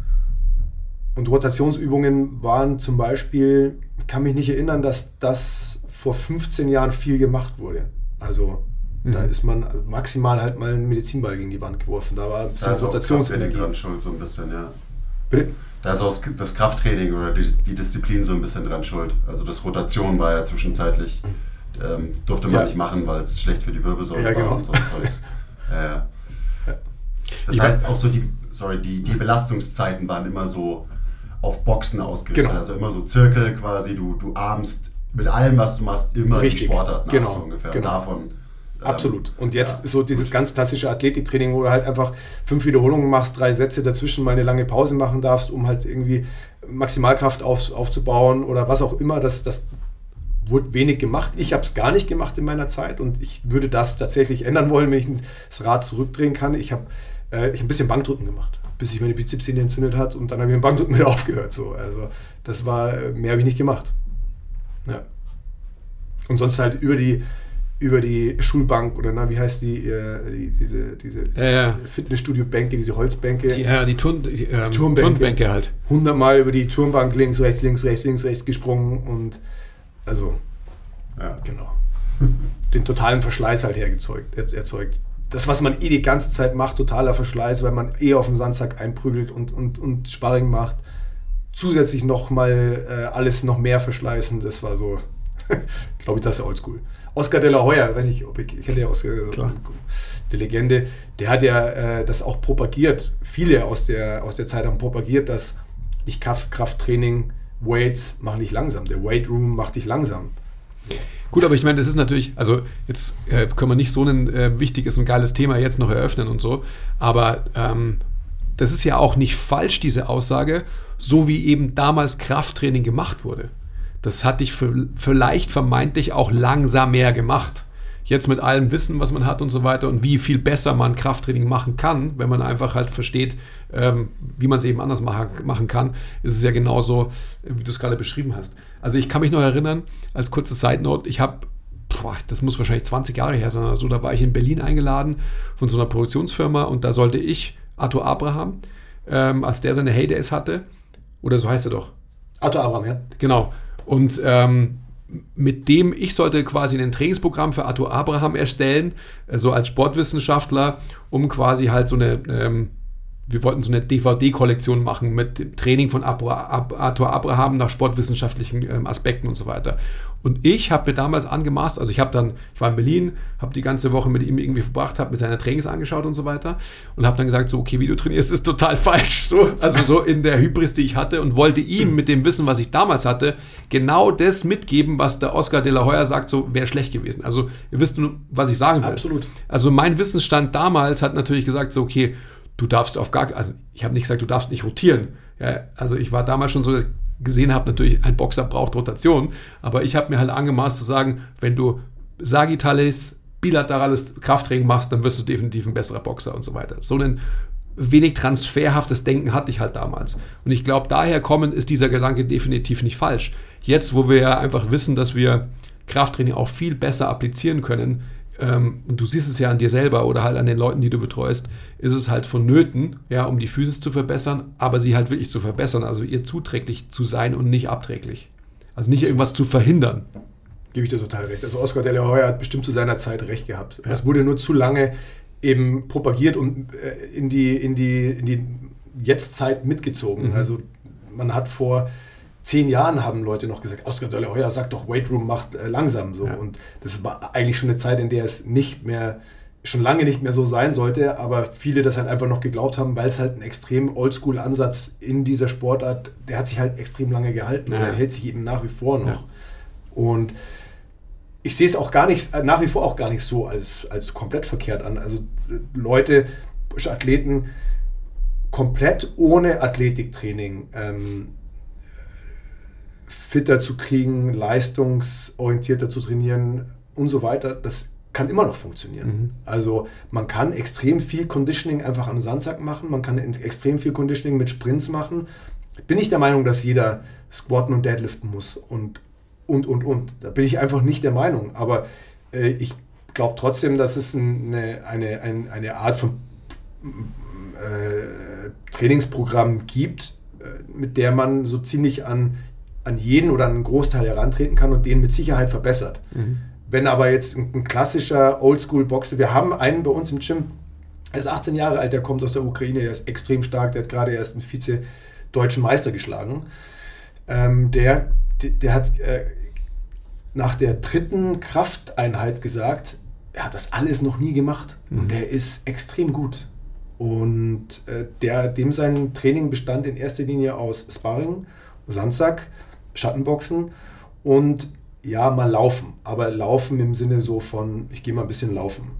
Und Rotationsübungen waren zum Beispiel, ich kann mich nicht erinnern, dass das vor 15 Jahren viel gemacht wurde. Also mhm. da ist man maximal halt mal einen Medizinball gegen die Wand geworfen. Da war ein bisschen da Rotationsenergie. dran schuld, so ein bisschen, ja. Bitte? Da ist auch das Krafttraining oder die, die, Disziplin so ein bisschen dran schuld. Also das Rotation war ja zwischenzeitlich, ähm, durfte man ja. nicht machen, weil es schlecht für die Wirbelsäule ja, genau. war und so Zeugs. ja, das ich heißt auch so die, sorry, die, die Belastungszeiten waren immer so auf Boxen ausgerichtet. Genau. Also immer so Zirkel quasi, du, du armst mit allem, was du machst, immer Richtig. die Sportart nach, genau. so ungefähr. Genau. Davon ähm, Absolut. Und jetzt ja, so dieses gut. ganz klassische Athletiktraining, wo du halt einfach fünf Wiederholungen machst, drei Sätze dazwischen mal eine lange Pause machen darfst, um halt irgendwie Maximalkraft auf, aufzubauen oder was auch immer. Das, das wurde wenig gemacht. Ich habe es gar nicht gemacht in meiner Zeit und ich würde das tatsächlich ändern wollen, wenn ich das Rad zurückdrehen kann. Ich habe äh, ich ein bisschen Bankdrücken gemacht, bis sich meine Bizepssehne entzündet hat und dann habe ich mit dem Bankdrücken wieder aufgehört. So. Also das war, äh, mehr habe ich nicht gemacht. Ja. Und sonst halt über die, über die Schulbank oder na, wie heißt die, äh, die diese, diese ja, ja. Fitnessstudio-Bänke, diese Holzbänke. Die, ja, die, Turn, die, ähm, Turmbänke. Turnbänke halt. Hundertmal über die Turmbank links, rechts, links, rechts, links, rechts gesprungen und also, ja. genau. Den totalen Verschleiß halt hergezeugt, erzeugt das, was man eh die ganze Zeit macht, totaler Verschleiß, weil man eh auf den Sandsack einprügelt und, und, und Sparring macht. zusätzlich nochmal äh, alles noch mehr verschleißen. Das war so, glaube ich, das ist oldschool. Oscar de la Hoya, weiß nicht, ob ich, ich kenne ja Oscar, Klar. die Legende, der hat ja äh, das auch propagiert. Viele aus der, aus der Zeit haben propagiert, dass nicht Kraft, Krafttraining, Weights machen dich langsam. Der Weight Room macht dich langsam. Gut, aber ich meine, das ist natürlich, also jetzt äh, können wir nicht so ein äh, wichtiges und geiles Thema jetzt noch eröffnen und so, aber ähm, das ist ja auch nicht falsch, diese Aussage, so wie eben damals Krafttraining gemacht wurde. Das hat dich vielleicht vermeintlich auch langsam mehr gemacht. Jetzt mit allem Wissen, was man hat und so weiter und wie viel besser man Krafttraining machen kann, wenn man einfach halt versteht, ähm, wie man es eben anders machen, machen kann, ist es ja genauso, wie du es gerade beschrieben hast. Also ich kann mich noch erinnern, als kurze Side Note, ich habe das muss wahrscheinlich 20 Jahre her sein oder so, da war ich in Berlin eingeladen von so einer Produktionsfirma und da sollte ich Arthur Abraham, ähm, als der seine Heydays hatte, oder so heißt er doch. Arthur Abraham, ja. Genau. Und ähm, mit dem ich sollte quasi ein Trainingsprogramm für Arthur Abraham erstellen, so also als Sportwissenschaftler, um quasi halt so eine ähm, wir wollten so eine DVD-Kollektion machen mit dem Training von Arthur Abraham nach sportwissenschaftlichen ähm, Aspekten und so weiter. Und ich habe mir damals angemaßt, also ich habe dann, ich war in Berlin, habe die ganze Woche mit ihm irgendwie verbracht, habe mir seine Trainings angeschaut und so weiter und habe dann gesagt, so, okay, wie du trainierst, ist total falsch. So, also so in der Hybris, die ich hatte und wollte ihm mit dem Wissen, was ich damals hatte, genau das mitgeben, was der Oscar de la Hoya sagt, so wäre schlecht gewesen. Also ihr wisst nur, was ich sagen will. Absolut. Also mein Wissensstand damals hat natürlich gesagt, so, okay, du darfst auf gar, also ich habe nicht gesagt, du darfst nicht rotieren. Ja, also ich war damals schon so, gesehen habe, natürlich, ein Boxer braucht Rotation, aber ich habe mir halt angemaßt zu sagen, wenn du sagittales, bilaterales Krafttraining machst, dann wirst du definitiv ein besserer Boxer und so weiter. So ein wenig transferhaftes Denken hatte ich halt damals. Und ich glaube, daher kommen ist dieser Gedanke definitiv nicht falsch. Jetzt, wo wir ja einfach wissen, dass wir Krafttraining auch viel besser applizieren können, ähm, du siehst es ja an dir selber oder halt an den Leuten, die du betreust, ist es halt vonnöten, ja, um die Physis zu verbessern, aber sie halt wirklich zu verbessern, also ihr zuträglich zu sein und nicht abträglich. Also nicht irgendwas zu verhindern. Gebe ich dir total recht. Also Oscar de la Hoya hat bestimmt zu seiner Zeit recht gehabt. Es wurde nur zu lange eben propagiert und äh, in die, in die, in die Jetztzeit mitgezogen. Mhm. Also man hat vor zehn Jahren haben Leute noch gesagt, Oscar de la Hoya sagt doch, Weight Room macht äh, langsam so. Ja. Und das war eigentlich schon eine Zeit, in der es nicht mehr, schon lange nicht mehr so sein sollte, aber viele das halt einfach noch geglaubt haben, weil es halt ein extrem Oldschool-Ansatz in dieser Sportart, der hat sich halt extrem lange gehalten ja. oder hält sich eben nach wie vor noch. Ja. Und ich sehe es auch gar nicht, nach wie vor auch gar nicht so als, als komplett verkehrt an. Also äh, Leute, Athleten komplett ohne Athletiktraining ähm, fitter zu kriegen, leistungsorientierter zu trainieren und so weiter, das kann immer noch funktionieren. Mhm. Also man kann extrem viel Conditioning einfach am Sandsack machen, man kann extrem viel Conditioning mit Sprints machen. Bin ich der Meinung, dass jeder squatten und deadliften muss und und und und. Da bin ich einfach nicht der Meinung. Aber äh, ich glaube trotzdem, dass es eine, eine, eine, eine Art von äh, Trainingsprogramm gibt, äh, mit der man so ziemlich an an jeden oder an einen Großteil herantreten kann und den mit Sicherheit verbessert. Mhm. Wenn aber jetzt ein, klassischer Oldschool-Boxer, wir haben einen bei uns im Gym, er ist 18 Jahre alt, der kommt aus der Ukraine, der ist extrem stark, der hat gerade erst einen Vize-Deutschen Meister geschlagen. Ähm, der, der hat äh, nach der dritten Krafteinheit gesagt, er hat das alles noch nie gemacht mhm. und der ist extrem gut. Und äh, der, dem sein Training bestand in erster Linie aus Sparring, Sandsack Schattenboxen und ja, mal laufen. Aber laufen im Sinne so von, ich gehe mal ein bisschen laufen.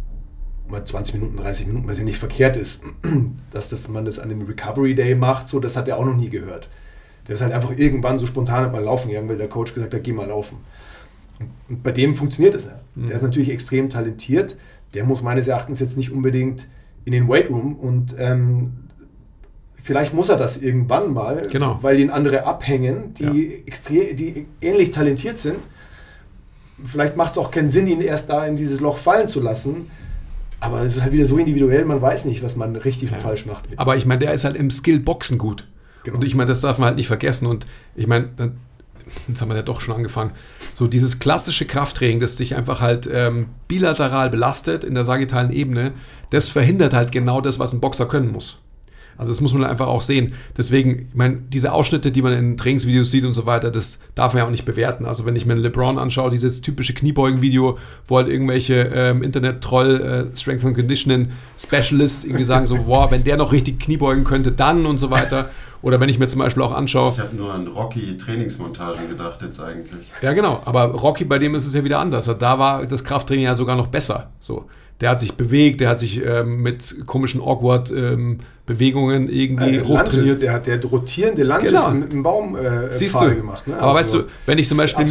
Mal 20 Minuten, 30 Minuten, was ja nicht verkehrt ist. Dass das, man das an dem Recovery Day macht, so, das hat er auch noch nie gehört. Der ist halt einfach irgendwann so spontan mal laufen gegangen, weil der Coach gesagt hat, geh mal laufen. Und bei dem funktioniert das ja. Mhm. Der ist natürlich extrem talentiert. Der muss meines Erachtens jetzt nicht unbedingt in den Weight Room und ähm, Vielleicht muss er das irgendwann mal, genau. weil ihn andere abhängen, die, ja. extrem, die ähnlich talentiert sind. Vielleicht macht es auch keinen Sinn, ihn erst da in dieses Loch fallen zu lassen. Aber es ist halt wieder so individuell, man weiß nicht, was man richtig ja. und falsch macht. Aber ich meine, der ist halt im Skill-Boxen gut. Genau. Und ich meine, das darf man halt nicht vergessen. Und ich meine, jetzt haben wir ja doch schon angefangen. So dieses klassische Krafttraining, das dich einfach halt ähm, bilateral belastet in der sagittalen Ebene, das verhindert halt genau das, was ein Boxer können muss. Also das muss man einfach auch sehen. Deswegen, ich meine, diese Ausschnitte, die man in Trainingsvideos sieht und so weiter, das darf man ja auch nicht bewerten. Also wenn ich mir einen LeBron anschaue, dieses typische Kniebeugen-Video, wo halt irgendwelche ähm, Internet-Troll, äh, Strength and Conditioning Specialists irgendwie sagen so, boah, wenn der noch richtig Kniebeugen könnte, dann und so weiter. Oder wenn ich mir zum Beispiel auch anschaue. Ich habe nur an Rocky-Trainingsmontagen gedacht jetzt eigentlich. Ja, genau. Aber Rocky, bei dem ist es ja wieder anders. Also da war das Krafttraining ja sogar noch besser. So. Der hat sich bewegt, der hat sich ähm, mit komischen awkward ähm, Bewegungen irgendwie der hochtrainiert. Lunges, der hat der rotierende Lunges Genau. mit einem Baum äh, Siehst du, gemacht. Ne? aber Also, weißt du, wenn ich zum Beispiel,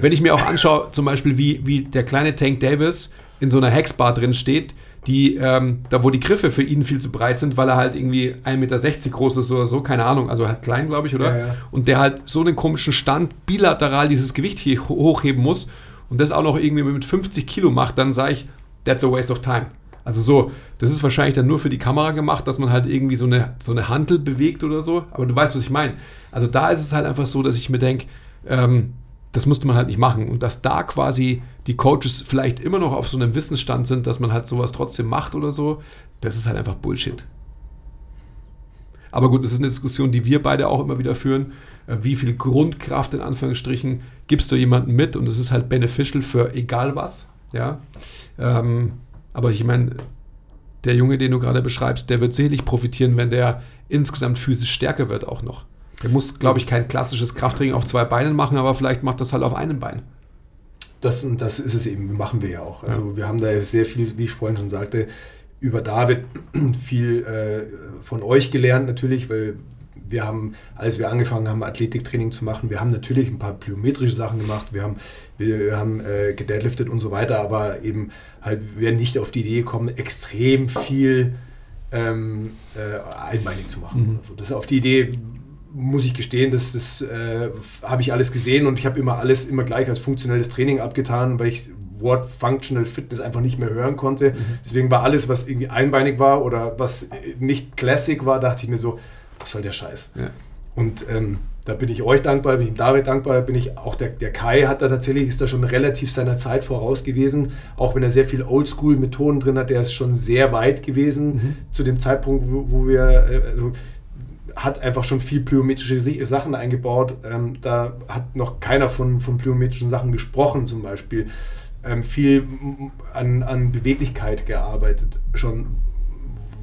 wenn ich mir auch anschaue, zum Beispiel wie, wie der kleine Tank Davis in so einer Hexbar drin steht, die, ähm, da wo die Griffe für ihn viel zu breit sind, weil er halt irgendwie 1,60 Meter groß ist oder so, keine Ahnung, also halt klein, glaube ich, oder? Ja, ja. Und der halt so einen komischen Stand bilateral dieses Gewicht hier ho- hochheben muss und das auch noch irgendwie mit 50 Kilo macht, dann sage ich, that's a waste of time. Also so, das ist wahrscheinlich dann nur für die Kamera gemacht, dass man halt irgendwie so eine, so eine Handel bewegt oder so. Aber du weißt, was ich meine. Also da ist es halt einfach so, dass ich mir denke, ähm, das musste man halt nicht machen. Und dass da quasi die Coaches vielleicht immer noch auf so einem Wissensstand sind, dass man halt sowas trotzdem macht oder so, das ist halt einfach Bullshit. Aber gut, das ist eine Diskussion, die wir beide auch immer wieder führen. Äh, Wie viel Grundkraft in Anführungsstrichen gibst du jemandem mit? Und es ist halt beneficial für egal was. Ja. Ähm, aber ich meine, der Junge, den du gerade beschreibst, der wird selig profitieren, wenn der insgesamt physisch stärker wird auch noch. Der muss, glaube ich, kein klassisches Krafttraining auf zwei Beinen machen, aber vielleicht macht das halt auf einem Bein. Das, und das ist es eben, machen wir ja auch. Also wir haben da sehr viel, wie ich vorhin schon sagte, über David viel äh, von euch gelernt natürlich, weil wir haben, als wir angefangen haben, Athletiktraining zu machen, wir haben natürlich ein paar plyometrische Sachen gemacht, wir haben, wir haben äh, gedeadliftet und so weiter, aber eben halt, wir nicht auf die Idee gekommen, extrem viel ähm, äh, einbeinig zu machen. Also das auf die Idee muss ich gestehen, das, das äh, habe ich alles gesehen und ich habe immer alles immer gleich als funktionelles Training abgetan, weil ich Wort Functional Fitness einfach nicht mehr hören konnte. Deswegen war alles, was irgendwie einbeinig war oder was nicht Classic war, dachte ich mir so, was soll der Scheiß? Ja. Und ähm, da bin ich euch dankbar, bin ich David dankbar, bin ich auch der, der Kai hat da tatsächlich, ist da schon relativ seiner Zeit voraus gewesen, auch wenn er sehr viel Oldschool-Methoden drin hat, der ist schon sehr weit gewesen zu dem Zeitpunkt, wo, wo wir, äh, also hat einfach schon viel plyometrische Sachen eingebaut. Ähm, da hat noch keiner von, von plyometrischen Sachen gesprochen, zum Beispiel. Ähm, viel an, an Beweglichkeit gearbeitet, schon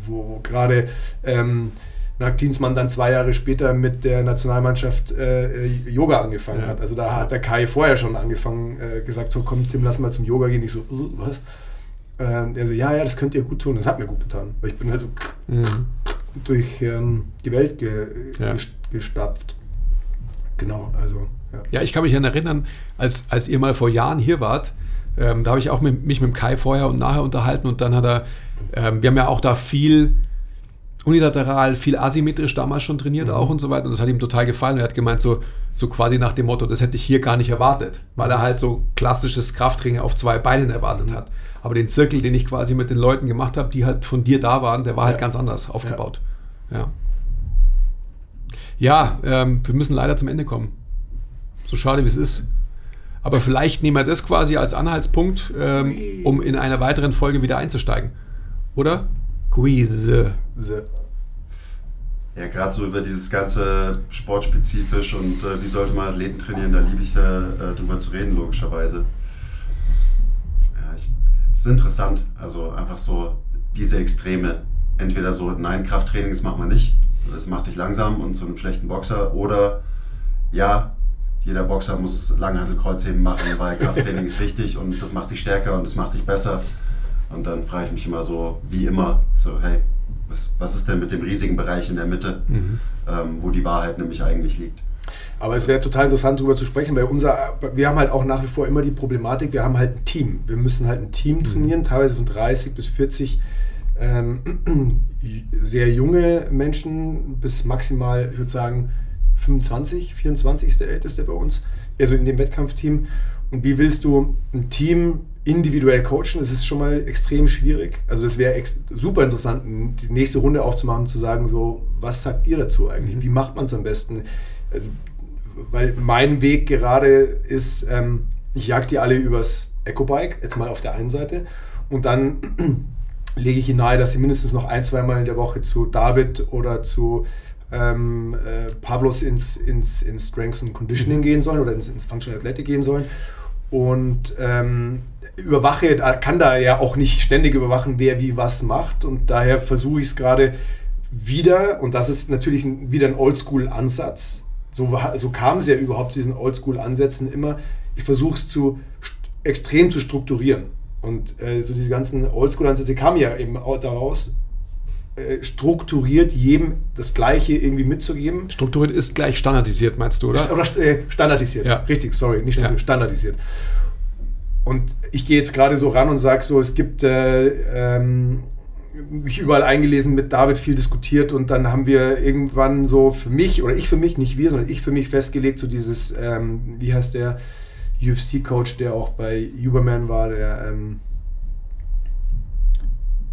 wo gerade ähm, Marc Klinsmann dann zwei Jahre später mit der Nationalmannschaft äh, Yoga angefangen Ja. hat. Also da hat der Kai vorher schon angefangen, äh, gesagt, so komm Tim, lass mal zum Yoga gehen. Ich so, "Uh, was? Äh, er so, ja, ja, das könnt ihr gut tun. Das hat mir gut getan. Weil ich bin halt so Mhm. durch ähm, die Welt ge Ja. ges- gestapft. Genau, also ja. Ja, ich kann mich an erinnern, als, als ihr mal vor Jahren hier wart, ähm, da habe ich auch mit, mich mit dem Kai vorher und nachher unterhalten und dann hat er, ähm, wir haben ja auch da viel unilateral, viel asymmetrisch damals schon trainiert auch und so weiter und das hat ihm total gefallen. Er hat gemeint, so, so quasi nach dem Motto, das hätte ich hier gar nicht erwartet, weil er halt so klassisches Krafttraining auf zwei Beinen erwartet hat. Aber den Zirkel, den ich quasi mit den Leuten gemacht habe, die halt von dir da waren, der war halt Ja. ganz anders aufgebaut. Ja, ja ähm, wir müssen leider zum Ende kommen. So schade wie es ist. Aber vielleicht nehmen wir das quasi als Anhaltspunkt, ähm, um in einer weiteren Folge wieder einzusteigen. Oder? So. Ja, gerade so über dieses ganze sportspezifisch und äh, wie sollte man Athleten trainieren, da liebe ich ja äh, drüber zu reden, logischerweise. Ja, ich, es ist interessant, also einfach so diese Extreme. Entweder so, nein, Krafttraining, das macht man nicht, das macht dich langsam und zu einem schlechten Boxer, oder ja, jeder Boxer muss Langhantelkreuzheben machen, weil Krafttraining ist wichtig und das macht dich stärker und das macht dich besser. Und dann frage ich mich immer so, wie immer, so, hey, was, was ist denn mit dem riesigen Bereich in der Mitte, ähm, wo die Wahrheit nämlich eigentlich liegt? Aber es wäre total interessant, darüber zu sprechen, weil unser, wir haben halt auch nach wie vor immer die Problematik, wir haben halt ein Team. Wir müssen halt ein Team trainieren, teilweise von 30 bis 40 ähm, sehr junge Menschen bis maximal, ich würde sagen, 25, 24 ist der älteste bei uns, also in dem Wettkampfteam. Und wie willst du ein Team individuell coachen? Das ist schon mal extrem schwierig. Also es wäre super interessant, die nächste Runde aufzumachen und zu sagen, so, was sagt ihr dazu eigentlich? Wie macht man es am besten? Also, weil mein Weg gerade ist, ähm, ich jag die alle übers Ecobike, jetzt mal auf der einen Seite, und dann lege ich ihnen nahe, dass sie mindestens noch ein, zweimal in der Woche zu David oder zu ähm, äh, Pavlos ins, ins, ins Strengths and Conditioning Mhm. gehen sollen oder ins, ins Functional Athletic gehen sollen. Und ähm, überwache, kann da ja auch nicht ständig überwachen, wer wie was macht. Und daher versuche ich es gerade wieder, und das ist natürlich wieder ein Oldschool-Ansatz. So, so kam es ja überhaupt zu diesen Oldschool-Ansätzen immer. Ich versuche es zu extrem zu strukturieren. Und äh, so diese ganzen Oldschool-Ansätze kamen ja eben auch daraus, strukturiert jedem das Gleiche irgendwie mitzugeben. Strukturiert ist gleich standardisiert, meinst du, oder? Oder äh, standardisiert. Ja. Richtig, sorry, nicht Ja. standardisiert. Und ich gehe jetzt gerade so ran und sage so, es gibt äh, ähm, mich überall eingelesen, mit David viel diskutiert und dann haben wir irgendwann so für mich, oder ich für mich, nicht wir, sondern ich für mich festgelegt, so dieses, ähm, wie heißt der UFC-Coach, der auch bei Uberman war, der ähm,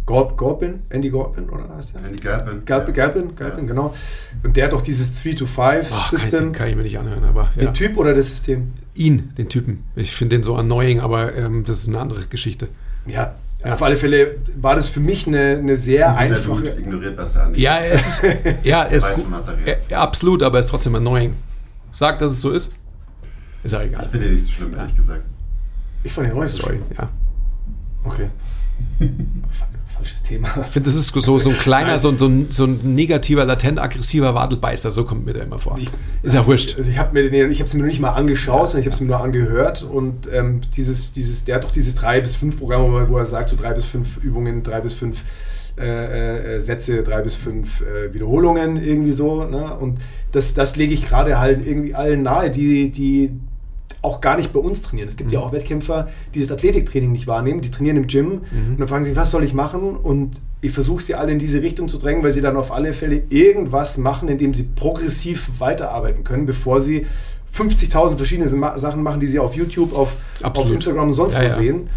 Gorb, Gorbin, Andy Gorbin, oder heißt der? Andy Galpin. Galpin, Galpin, Galpin, genau. Und der hat auch dieses 3-to-5 Ach, kann, ich, System. den kann ich mir nicht anhören, aber ja. Der Typ oder das System? ihn, den Typen. Ich finde den so annoying, aber ähm, das ist eine andere Geschichte. Ja, auf alle Fälle war das für mich eine, eine sehr einfache. gut ignoriert, was Andi Ja, es ist, ja, es ist gut. redet. Äh, absolut, aber es ist trotzdem annoying. Sag, dass es so ist. Ist ja Ich egal. finde ihn nicht so schlimm, ehrlich gesagt. Ich fand den auch nicht so schlimm. ja. Okay. Falsches Thema. Ich finde, das ist so, so ein kleiner, so, ein- so, ein, so ein negativer, latent aggressiver Wadelbeißer. So kommt mir der immer vor. Ich- ist ja wurscht. Also ich habe mir den, ich habe es mir noch nicht mal angeschaut, sondern ich habe es mir nur angehört und ähm, dieses, dieses, der hat doch dieses drei bis fünf Programm, wo er- wo er sagt, so drei bis fünf Übungen, drei bis fünf äh, äh, Sätze, drei bis fünf äh, Wiederholungen irgendwie so. Ne? Und das, das lege ich gerade halt irgendwie allen nahe, die, die auch gar nicht bei uns trainieren. Es gibt ja auch Wettkämpfer, die das Athletiktraining nicht wahrnehmen, die trainieren im Gym und dann fragen sie, was soll ich machen? Und ich versuche sie alle in diese Richtung zu drängen, weil sie dann auf alle Fälle irgendwas machen, indem sie progressiv weiterarbeiten können, bevor sie 50.000 verschiedene Sachen machen, die sie auf YouTube, auf, auf. Instagram und sonst Ja, wo ja. sehen.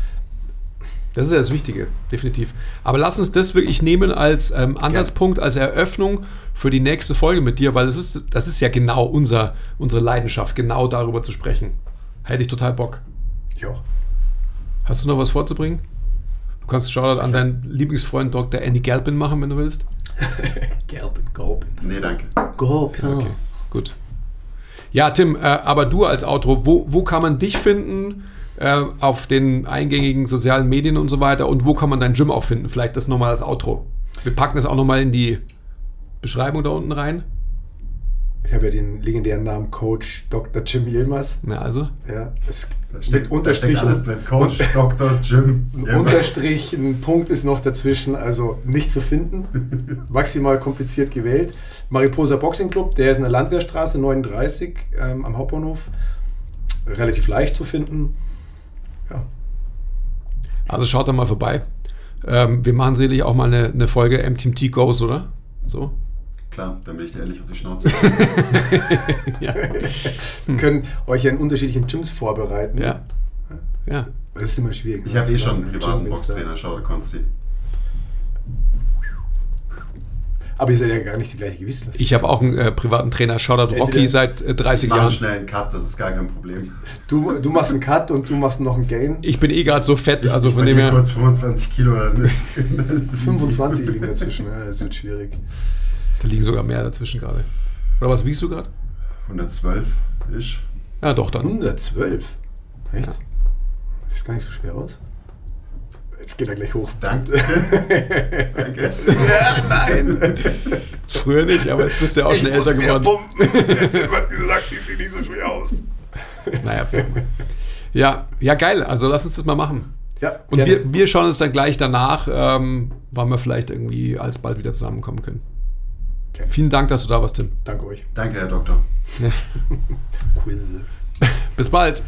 Das ist ja das Wichtige, definitiv. Aber lass uns das wirklich nehmen als ähm, Ansatzpunkt, als Eröffnung für die nächste Folge mit dir, weil das ist, das ist ja genau unser, unsere Leidenschaft, genau darüber zu sprechen. Hätte ich total Bock. Ja. Hast du noch was vorzubringen? Du kannst Shoutout an deinen Lieblingsfreund Dr. Andy Galpin machen, wenn du willst. Gelben, Gopen. Nee, danke. Gopen. Okay, gut. Ja, Tim, äh, aber du als Outro, wo, wo kann man dich finden äh, auf den eingängigen sozialen Medien und so weiter und wo kann man dein Gym auch finden? Vielleicht das nochmal als Outro. Wir packen das auch nochmal in die Beschreibung da unten rein. Ich habe ja den legendären Namen Coach Dr. Jim Yilmaz. Na also, Ja, es steckt Unterstrichen. alles drin. Coach, Dr. Jim. Ein Unterstrich, ein Punkt ist noch dazwischen, also nicht zu finden. Maximal kompliziert gewählt. Mariposa Boxing Club, der ist in der Landwehrstraße 39 ähm, am Hauptbahnhof. Relativ leicht zu finden. Ja, also schaut da mal vorbei. Ähm, wir machen sicherlich auch mal eine, eine Folge MTMT Goes, oder? So? Klar, dann will ich dir ehrlich auf die Schnauze. Ja. wir können euch ja in unterschiedlichen Gyms vorbereiten. ja. Ja. Das ist immer schwierig. Ich habe eh schon einen privaten. Boxtrainer, schau, du. Aber ihr seid ja gar nicht die gleiche Gewissensklasse. Ich habe auch einen äh, privaten Trainer, Shoutout Rocky, seit äh, 30 Mach Jahren. schnell einen Cut, das ist gar kein Problem. Du, du machst einen Cut und du machst noch einen Gain. Ich bin eh gerade so fett, Ich, also ich von dem her. kurz 25 Kilo, dann ist, dann ist das 25 liegen dazwischen, ja, das wird schwierig. Da liegen sogar mehr dazwischen gerade. Oder was wiegst du gerade? 112 ist. Ja, doch, dann. 112. Echt? Ja. Sieht gar nicht so schwer aus. Jetzt geht er gleich hoch. Danke. Danke. Ja, nein. Früher nicht, aber jetzt bist du ja auch schon älter geworden. pumpen. Jetzt hat gesagt, ich sehe nicht so schwer aus. Naja, ja, ja, geil. Also lass uns das mal machen. Ja, Und gerne. wir, wir schauen uns dann gleich danach, ähm, wann wir vielleicht irgendwie alsbald wieder zusammenkommen können. Gerne. Vielen Dank, dass du da warst, Tim. Danke euch. Danke, Herr Doktor. Quiz. Bis bald.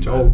Ciao.